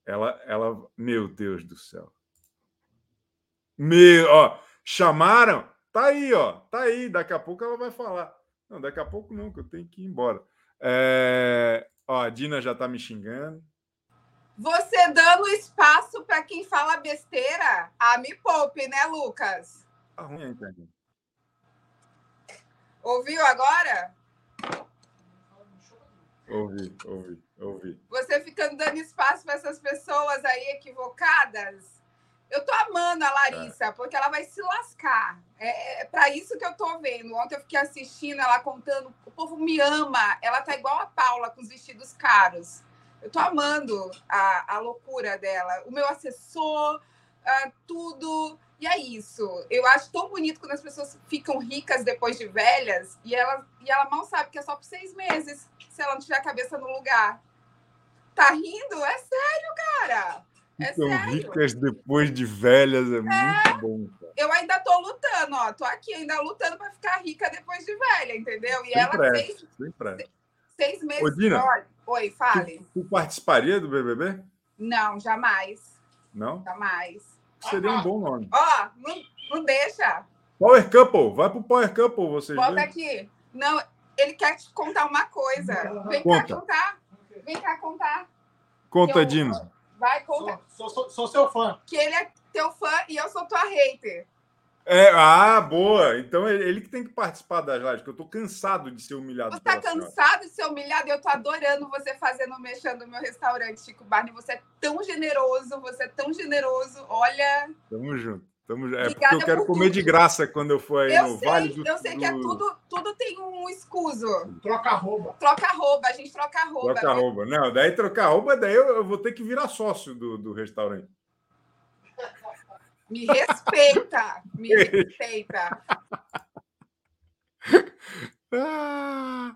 Ela, ela, meu Deus do céu. Meu, ó, chamaram? Tá aí, ó. Tá aí. Daqui a pouco ela vai falar. Não, daqui a pouco não, que eu tenho que ir embora. É... Ó, a Dina já tá me xingando. Você dando espaço para quem fala besteira? Ah, me poupe, né, Lucas? Tá ruim a internet. Ouviu agora? Ouvi, ouvi, ouvi. Você ficando dando espaço para essas pessoas aí equivocadas. Eu tô amando a Larissa, é. porque ela vai se lascar. É, é para isso que eu tô vendo. Ontem eu fiquei assistindo ela contando. O povo me ama. Ela tá igual a Paula com os vestidos caros. Eu tô amando a, a loucura dela. O meu assessor uh, tudo. E é isso. Eu acho tão bonito quando as pessoas ficam ricas depois de velhas e ela, e ela mal sabe que é só por seis meses, se ela não tiver a cabeça no lugar. Tá rindo? É sério, cara. É Ficam sério. ricas depois de velhas, é, muito bom. Cara. Eu ainda tô lutando, ó. Tô aqui ainda lutando para ficar rica depois de velha, entendeu? E Sem ela pressa, seis, sem pressa. seis meses. Ô, Dina, Olha, Oi, fale. Tu, tu participaria do BBB? Não, jamais. Não? Jamais. Seria um bom nome. Ó, não, não deixa. Power Couple, vai pro Power Couple, vocês dois. aqui. Não, ele quer te contar uma coisa. Vem Conta. cá contar. Vem cá contar. Conta, Eu- Dino. Vai, conta. Sou, sou, sou seu fã. Que ele é teu fã e eu sou tua hater. É, ah, boa. Então ele, ele que tem que participar das lives, que eu tô cansado de ser humilhado. Você tá senhora. cansado de ser humilhado e eu tô adorando você fazendo mexendo no meu restaurante, Chico Barney. Você é tão generoso, você é tão generoso. Olha, Tamo junto. Tamo. É porque eu quero por comer tudo. de graça quando eu for aí eu no sei, Vale do eu sei que é do- tudo, tudo tem um escuso. Troca rouba. Troca rouba, a gente troca rouba. Trocar roupa. Não, daí trocar roupa, daí eu, eu vou ter que virar sócio do, do restaurante. Me respeita, me respeita. Ah,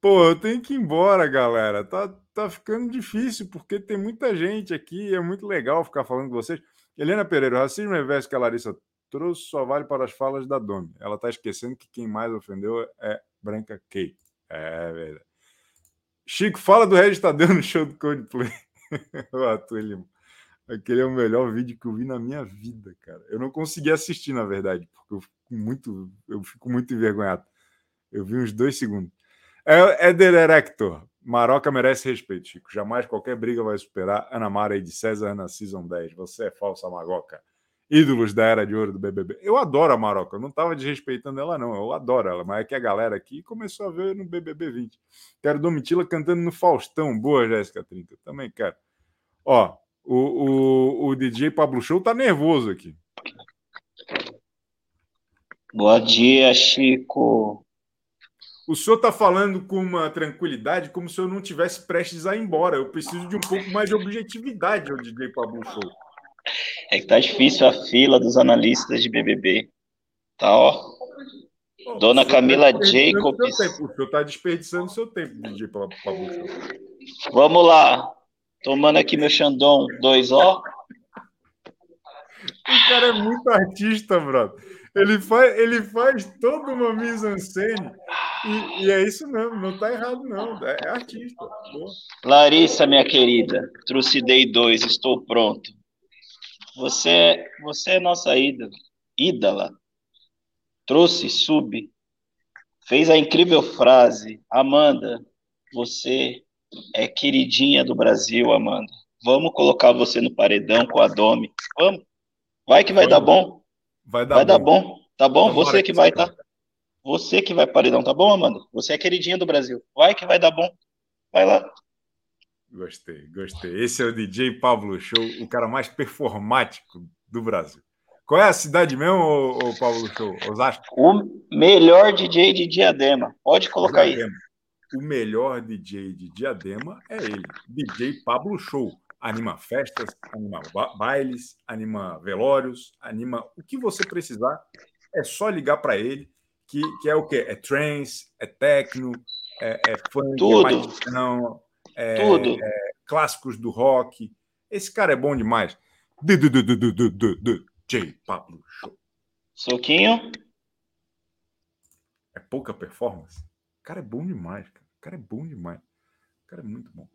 pô, eu tenho que ir embora, galera. Tá, tá ficando difícil, porque tem muita gente aqui. É muito legal ficar falando com vocês. Helena Pereira, o racismo reverso que a Larissa trouxe só vale para as falas da Domi. Ela tá esquecendo que quem mais ofendeu é Branca Kay. É verdade. Chico, fala do Regis Tadeu no show do Coldplay. Ô, Arthur Lima. Aquele é o melhor vídeo que eu vi na minha vida, cara. Eu não consegui assistir, na verdade, porque eu fico muito, eu fico muito envergonhado. Eu vi uns dois segundos. É, Eder Erector. Maroca merece respeito, Chico. Jamais qualquer briga vai superar Ana Mara e de César na Season 10. Você é falsa, Magoca. Ídolos da Era de Ouro do BBB. Eu adoro a Maroca. Eu não estava desrespeitando ela, não. Eu adoro ela. Mas é que a galera aqui começou a ver no BBB 20. Quero Domitila cantando no Faustão. Boa, Jéssica 30. Eu também quero. Ó, o, o, o DJ Pablo Show tá nervoso aqui. Bom dia, Chico. O senhor está falando com uma tranquilidade como se eu não tivesse prestes a ir embora. Eu preciso de um pouco mais de objetividade ao DJ Pablo Show. É que tá difícil a fila dos analistas de BBB. Tá, ó. Dona O Camila tá Jacobs. O senhor está desperdiçando seu tempo, DJ Pablo Show. Vamos lá. Tomando aqui meu Xandão 2O. O cara é muito artista, brother. Ele faz, ele faz toda uma mise-en-scène e, e é isso mesmo, não tá errado, não. É, é artista. Boa. Larissa, minha querida. Trucidei 2, estou pronto. Você, você é nossa ídola. Ídola. Trouxe, sub. Fez a incrível frase. Amanda, você é queridinha do Brasil, Amanda. Vamos colocar você no paredão com a Domi. Vamos. Vai que vai dar bom. Vai dar Vai dar bom. bom. Tá bom? Você que vai, tá? Você que vai paredão, tá bom, Amanda? Você é queridinha do Brasil. Vai que vai dar bom. Vai lá. Gostei, gostei. Esse é o DJ Pablo Show, o cara mais performático do Brasil. Qual é a cidade mesmo, ô, ô Pablo Show? Osasco? O melhor DJ de Diadema. Pode colocar aí. Diadema. O melhor DJ de Diadema é ele, DJ Pablo Show. Anima festas, anima ba- bailes, anima velórios, anima o que você precisar. É só ligar para ele, que, que é o quê? É trance, é techno, é, é funk, Tudo. é batidão, é, Tudo. é clássicos do rock. Esse cara é bom demais. DJ Pablo Show. Soquinho. É pouca performance? O cara é bom demais, cara. O cara é bom demais. O cara é muito bom.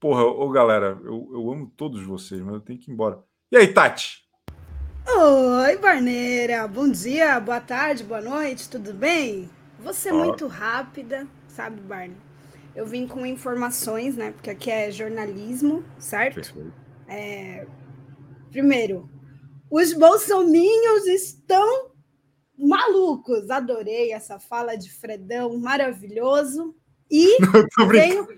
Porra, ô galera, eu, eu amo todos vocês, mas eu tenho que ir embora. E aí, Tati? Oi, Barneira. Bom dia, boa tarde, boa noite, tudo bem? Você é muito rápida, sabe, Barney? Eu vim com informações, né? Porque aqui é jornalismo, certo? É, Primeiro, os bolsominhos estão malucos. Adorei essa fala de Fredão, maravilhoso. E venho.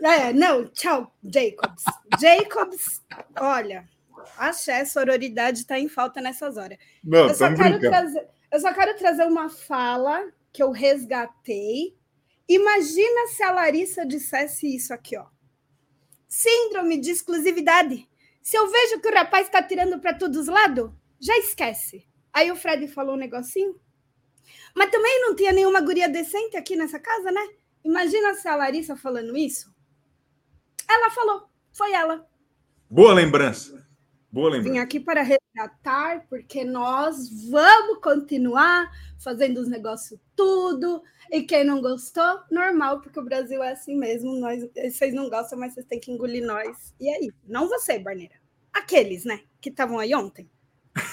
É, não, tchau, Jacobs. Jacobs, olha, axé, sororidade está em falta nessas horas. Não, eu, só quero trazer, eu só quero trazer uma fala que eu resgatei. Imagina se a Larissa dissesse isso aqui, ó. Síndrome de exclusividade. Se eu vejo que o rapaz está tirando para todos os lados, já esquece. Aí o Fred falou um negocinho. Mas também não tinha nenhuma guria decente aqui nessa casa, né? Imagina se a Larissa falando isso. Ela falou, foi ela. Boa lembrança. Boa Vim lembrança. aqui para resgatar, porque nós vamos continuar fazendo os negócios tudo. E quem não gostou, normal, porque o Brasil é assim mesmo. Nós, vocês não gostam, mas vocês têm que engolir nós. E aí? Não você, Barneira. Aqueles, né? Que estavam aí ontem.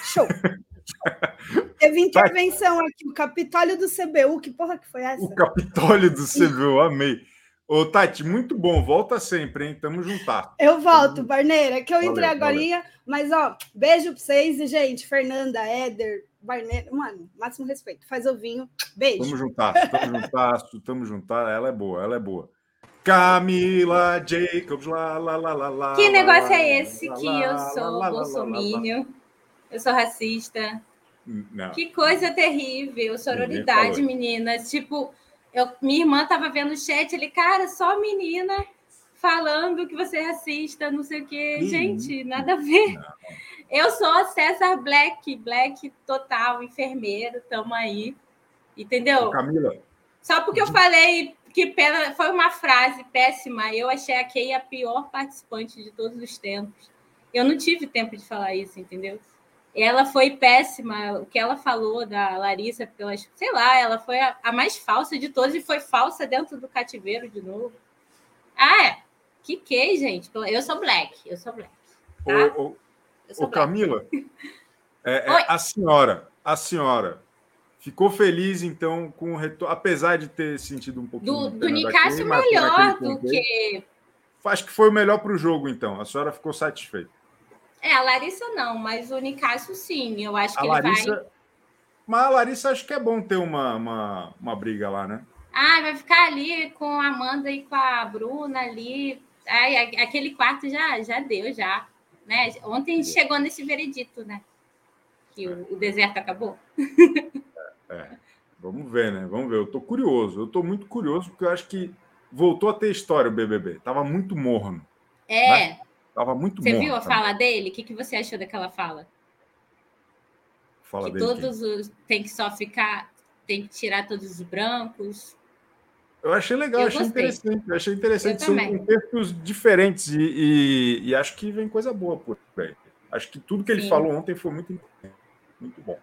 Show. Show. Teve intervenção aqui, o Capitólio do CBU. Que porra que foi essa? O Capitólio do CBU, amei. Ô, Tati, muito bom. Volta sempre, hein? Tamo juntar. Eu volto, Barneira, que eu Valeu, entrei agora. Mas, ó, beijo pra vocês. E, gente, Fernanda, Éder, Barneira. Mano, máximo respeito. Faz ovinho. Beijo. Tamo juntar, tamo juntar, tamo juntar. Ela é boa, ela é boa. Camila Jacobs, lá, lá, lá, lá, lá. Que negócio lá, é esse lá, que lá, eu sou bolsomínio? Eu sou racista. Não. Que coisa terrível, sororidade, meninas. Tipo, eu, minha irmã tava vendo o chat, ele, cara, só menina falando que você é racista, não sei o quê. Gente, nada a ver. Eu sou a César Black, Black total, enfermeiro, tamo aí. Entendeu? Camila, Só porque eu falei que pena, foi uma frase péssima, eu achei a Kay a pior participante de todos os tempos. Eu não tive tempo de falar isso, entendeu? Ela foi péssima, o que ela falou da Larissa, pelas, sei lá, ela foi a, a mais falsa de todas e foi falsa dentro do cativeiro de novo. Ah, é. Que que, gente? Eu sou black, eu sou black. ô, ô, ô, black. Camila, é, é, a senhora, a senhora ficou feliz então com o retorno, apesar de ter sentido um pouquinho Do, do Nicásio melhor do que. Acho que foi o melhor para o jogo, então. A senhora ficou satisfeita. É, a Larissa não, mas o Nicásio sim. Eu acho que A ele vai. Larissa. Mas a Larissa acho que é bom ter uma, uma, uma briga lá, né? Ah, vai ficar ali com a Amanda e com a Bruna ali. Ai, a- aquele quarto já, já deu, já. Né? Ontem chegou nesse veredito, né? Que o, o deserto acabou. É. Vamos ver, né? Vamos ver. Eu tô curioso. Eu tô muito curioso porque eu acho que voltou a ter história o BBB. Tava muito morno. É. Tava muito Você morno. viu a fala dele? O que, que você achou daquela fala? Fala que dele. todos os. Tem que só ficar. Tem que tirar todos os brancos. Eu achei legal, Eu achei gostei. interessante. Achei interessante. Eu São também. contextos diferentes e, e- e acho que vem coisa boa por aí. Acho que tudo que ele Sim. falou ontem foi muito, muito bom.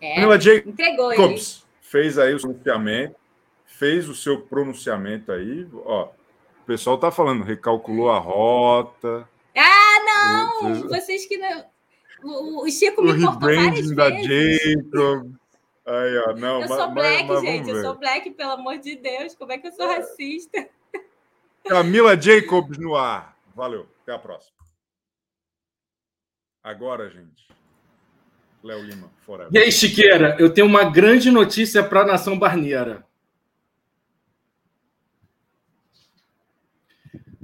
É, Camila entregou ele. Jacobs fez aí o pronunciamento, fez o seu pronunciamento aí. Ó, o pessoal tá falando, recalculou a rota, Ah, não! Vocês que não. O, o Chico o me cortou várias rebranding da vezes. Jacob. Aí, ó, não, Eu mas- sou mas- black, mas gente. vamos Eu sou black, pelo amor de Deus. Como é que eu sou racista? Camila Jacobs no ar. Valeu, até a próxima. Agora, gente. Léo Lima, forever. E aí, Chiqueira, eu tenho uma grande notícia para a nação barneira.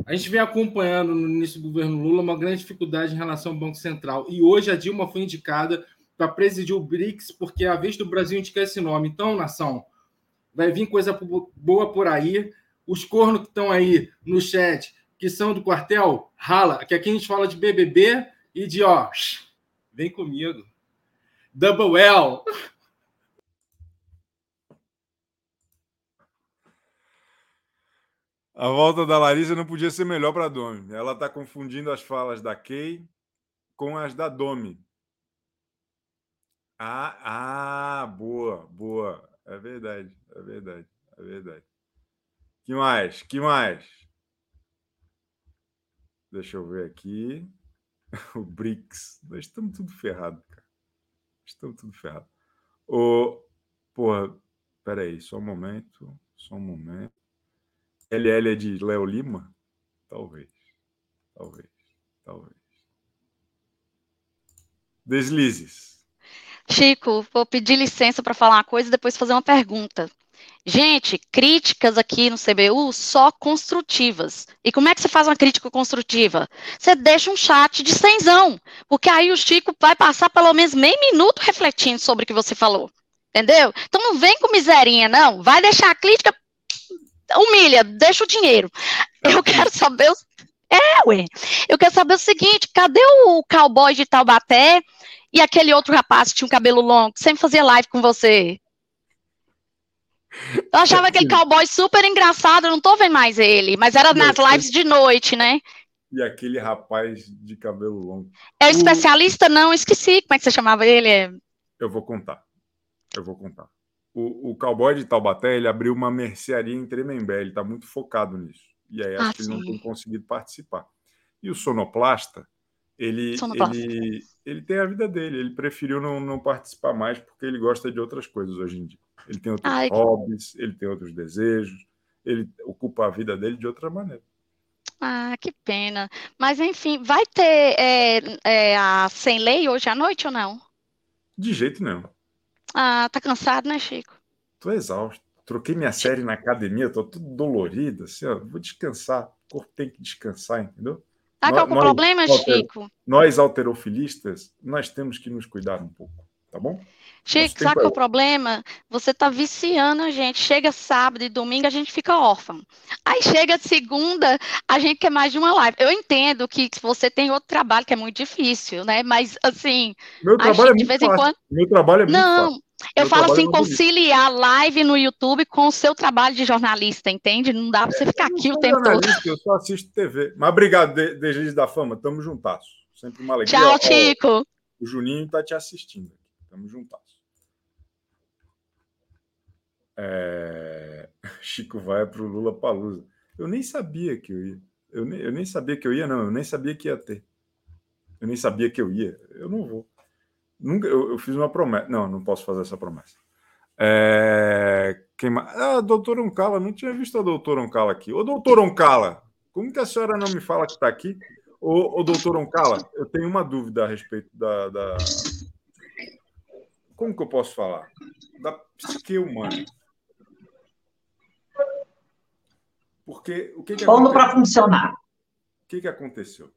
A gente vem acompanhando no início do governo Lula uma grande dificuldade em relação ao Banco Central. E hoje a Dilma foi indicada para presidir o BRICS, porque é a vez do Brasil indicar esse nome. Então, nação, vai vir coisa bo- boa por aí. Os cornos que estão aí no chat, que são do quartel, rala, que aqui a gente fala de BBB e de, ó, vem comigo. Double L. A volta da Larissa não podia ser melhor para a Domi. Ela está confundindo as falas da Kay com as da Domi. Ah, ah, boa, boa. É verdade, é verdade, é verdade. Que mais? Que mais? Deixa eu ver aqui. O BRICS. Nós estamos tudo ferrado, cara. Estamos tudo ferrado. O, porra, peraí, só um momento. Só um momento. LL é de Léo Lima? Talvez. Talvez. Talvez. Deslizes. Chico, vou pedir licença para falar uma coisa e depois fazer uma pergunta. Gente, críticas aqui no CBU só construtivas. E como é que você faz uma crítica construtiva? Você deixa um chat de cenzão, porque aí o Chico vai passar pelo menos meio minuto refletindo sobre o que você falou. Entendeu? Então não vem com miserinha, não. Vai deixar a crítica, humilha, deixa o dinheiro. Eu quero saber, os- É, ué. Eu quero saber o seguinte: cadê o cowboy de Taubaté e aquele outro rapaz que tinha um cabelo longo, que sempre fazia live com você? Eu achava aquele cowboy super engraçado, eu não tô vendo mais ele, mas era nas lives de noite, né? E aquele rapaz de cabelo longo. É o especialista? Não, esqueci como é que você chamava ele. É- Eu vou contar. Eu vou contar. O, o cowboy de Taubaté, ele abriu uma mercearia em Tremembé, ele está muito focado nisso. E aí acho Ah, que ele não tem conseguido participar. E o sonoplasta, ele, Sonoplasta. ele, ele tem a vida dele, ele preferiu não, não participar mais porque ele gosta de outras coisas hoje em dia. Ele tem outros Ai. hobbies, ele tem outros desejos, ele ocupa a vida dele de outra maneira. Ah, que pena. Mas enfim, vai ter é, é, a Sem Lei hoje à noite ou não? De jeito nenhum. Ah, tá cansado, né, Chico? Tô exausto. Troquei minha série na academia, tô tudo dolorido, assim, ó, vou descansar. O corpo tem que descansar, entendeu? Que é o problema, Chico? Nós, alterofilistas, nós temos que nos cuidar um pouco, tá bom? Chico, Nosso sabe qual é é o problema? Você tá viciando a gente. Chega sábado e domingo, a gente fica órfão. Aí chega segunda, a gente quer mais de uma live. Eu entendo que você tem outro trabalho que é muito difícil, né? Mas, assim, Meu trabalho é gente, de muito vez em quando. Meu trabalho é muito Não, fácil. eu Meu falo assim, é bonito. conciliar live no YouTube com o seu trabalho de jornalista, entende? Não dá pra você ficar aqui o tempo todo. jornalista, eu só assisto TV. Mas obrigado, De- Deslize da Fama. Tamo juntasso. Sempre uma alegria. Tchau, Ó, Chico. O Juninho tá te assistindo. Tamo juntasso. É, Chico vai pro Lula Palusa. Eu nem sabia que eu ia. Eu nem, eu nem sabia que eu ia, não. Eu nem sabia que ia ter. Eu nem sabia que eu ia. Eu não vou. Nunca, eu, eu fiz uma promessa. Não, não posso fazer essa promessa. É, quem mais? Ah, doutor Oncala, não tinha visto a doutora Oncala aqui. Ô, doutor Oncala, como que a senhora não me fala que está aqui? Ô, ô doutor Oncala, eu tenho uma dúvida a respeito da, da- Como que eu posso falar? Da psique humana. Porque o que, que Pondo para aconteceu? funcionar. O que, que aconteceu?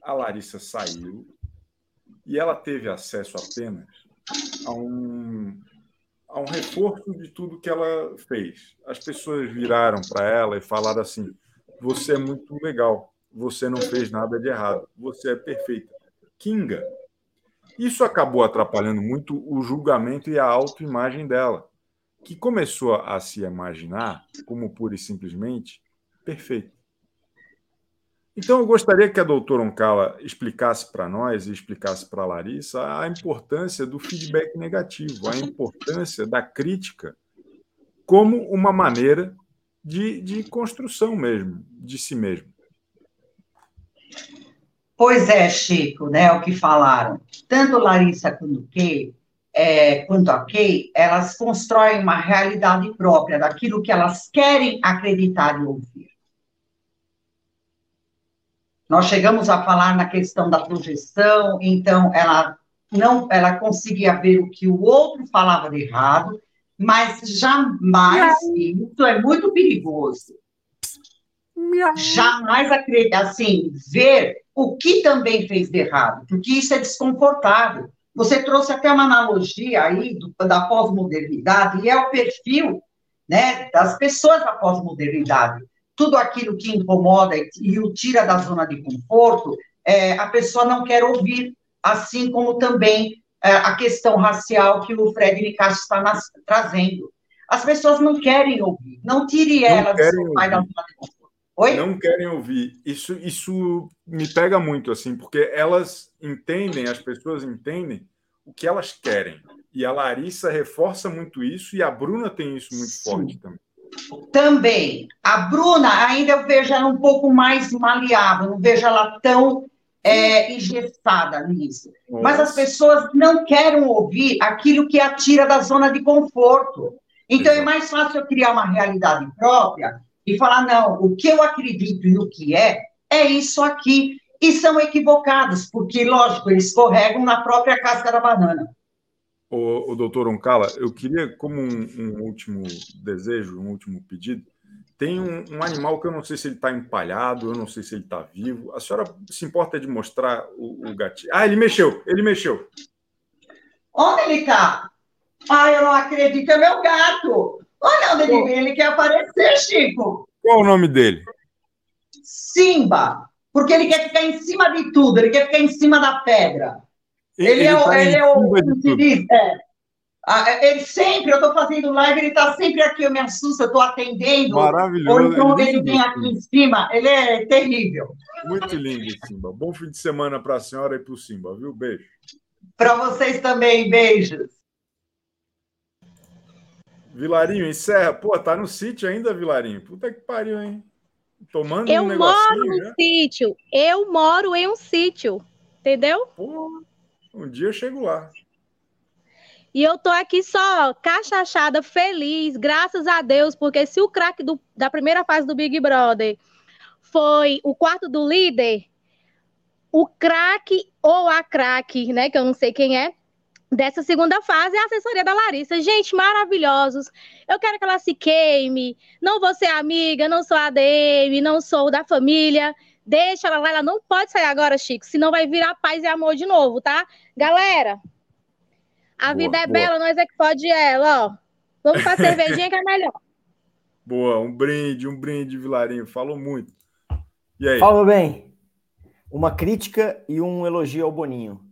A Larissa saiu e ela teve acesso apenas a um, a um reforço de tudo que ela fez. As pessoas viraram para ela e falaram assim: você é muito legal, você não fez nada de errado, você é perfeita. Kinga. Isso acabou atrapalhando muito o julgamento e a autoimagem dela, que começou a se imaginar como pura e simplesmente perfeita. Então, eu gostaria que a doutora Oncala explicasse para nós e explicasse para a Larissa a importância do feedback negativo, a importância da crítica como uma maneira de, de construção mesmo, de si mesmo. Pois é, Chico, né, o que falaram. Tanto Larissa quanto Kay, é, quanto a Kay, elas constroem uma realidade própria daquilo que elas querem acreditar e ouvir. Nós chegamos a falar na questão da projeção, então ela não, ela conseguia ver o que o outro falava de errado, mas jamais, isso é muito perigoso, jamais acreditar, assim, ver o que também fez de errado, porque isso é desconfortável. Você trouxe até uma analogia aí do- da pós-modernidade, e é o perfil né, das pessoas da pós-modernidade. Tudo aquilo que incomoda e, e o tira da zona de conforto, é, a pessoa não quer ouvir, assim como também é, a questão racial que o Fred Nicasso está nas- trazendo. As pessoas não querem ouvir, não tire Não ela do seu pai da zona de conforto. Oi? Não querem ouvir. Isso, isso me pega muito, assim, porque elas entendem, as pessoas entendem o que elas querem. E a Larissa reforça muito isso, e a Bruna tem isso muito forte também. Também. A Bruna, ainda eu vejo ela um pouco mais maleável, não vejo ela tão é, engessada nisso. Mas as pessoas não querem ouvir aquilo que a tira da zona de conforto. Então é mais fácil eu criar uma realidade própria e falar, não, o que eu acredito e o que é, é isso aqui. E são equivocados, porque, lógico, eles escorregam na própria casca da banana. O, o doutor Oncala, eu queria, como um, um último desejo, um último pedido, tem um, um animal que eu não sei se ele está empalhado, eu não sei se ele está vivo. A senhora se importa de mostrar o, o gatinho? Ah, ele mexeu, ele mexeu. Onde ele está? Ah, eu não acredito, é meu gato. Olha onde ele ele quer aparecer, Chico. Qual o nome dele? Simba. porque ele quer ficar em cima de tudo, ele quer ficar em cima da pedra. Ele, Ele é o. tá Ele é o se diz? É. Ah, é, Ele sempre, eu estou fazendo live, ele está sempre aqui, eu me assusto, eu estou atendendo. Maravilhoso, Ou então é ele vem aqui em cima, ele é terrível. Muito lindo, Simba. Bom fim de semana para a senhora e para o Simba, viu? Beijo. Para vocês também, beijos. Vilarinho, encerra. Pô, tá no sítio ainda, Vilarinho? Puta que pariu, hein? Tomando Eu um moro no já. sítio. Eu moro em um sítio. Entendeu? Um dia eu chego lá. E eu tô aqui só cachachada, feliz, graças a Deus, porque se o craque da primeira fase do Big Brother foi o quarto do líder, o craque ou a craque, né, que eu não sei quem é, dessa segunda fase é a assessoria da Larissa. Gente, maravilhosos. Eu quero que ela se queime. Não vou ser amiga, não sou ADM, não sou da família. Deixa ela lá, ela não pode sair agora, Chico, senão vai virar paz e amor de novo, tá? Galera, a Boa, vida é boa. bela, nós é que pode ela, ó. Vamos pra cervejinha que é melhor. Boa, um brinde, um brinde, Vilarinho. Falou muito. E aí? Falou bem. Uma crítica e um elogio ao Boninho.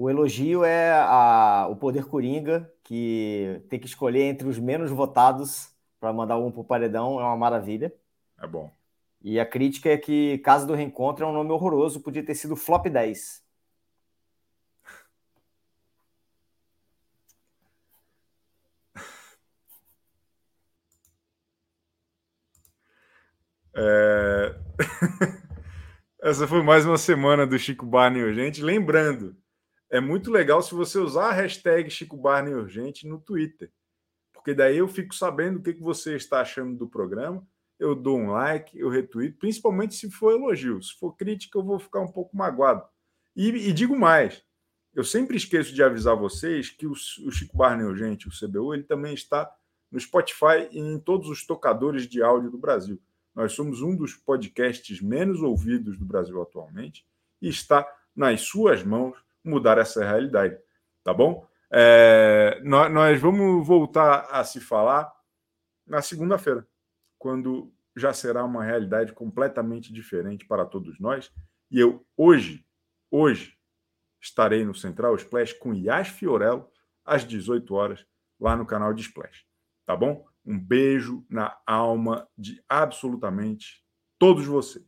O elogio é a- o poder coringa, que tem que escolher entre os menos votados para mandar um pro paredão, é uma maravilha. É bom. E a crítica é que Casa do Reencontro é um nome horroroso, podia ter sido Flop 10. É, Essa foi mais uma semana do Chico Barney Urgente. Lembrando, é muito legal se você usar a hashtag Chico Barney Urgente no Twitter, porque daí eu fico sabendo o que que você está achando do programa. Eu dou um like, eu retweet, principalmente se for elogio. Se for crítica, eu vou ficar um pouco magoado. E, e digo mais, eu sempre esqueço de avisar vocês que o, o Chico Barney Urgente, o CBU, ele também está no Spotify e em todos os tocadores de áudio do Brasil. Nós somos um dos podcasts menos ouvidos do Brasil atualmente e está nas suas mãos mudar essa realidade, tá bom? É, nó- nós, vamos voltar a se falar na segunda-feira, quando já será uma realidade completamente diferente para todos nós. E eu hoje, hoje, estarei no Central Splash com Yas Fiorello às 18 horas lá no canal de Splash, tá bom? Um beijo na alma de absolutamente todos vocês.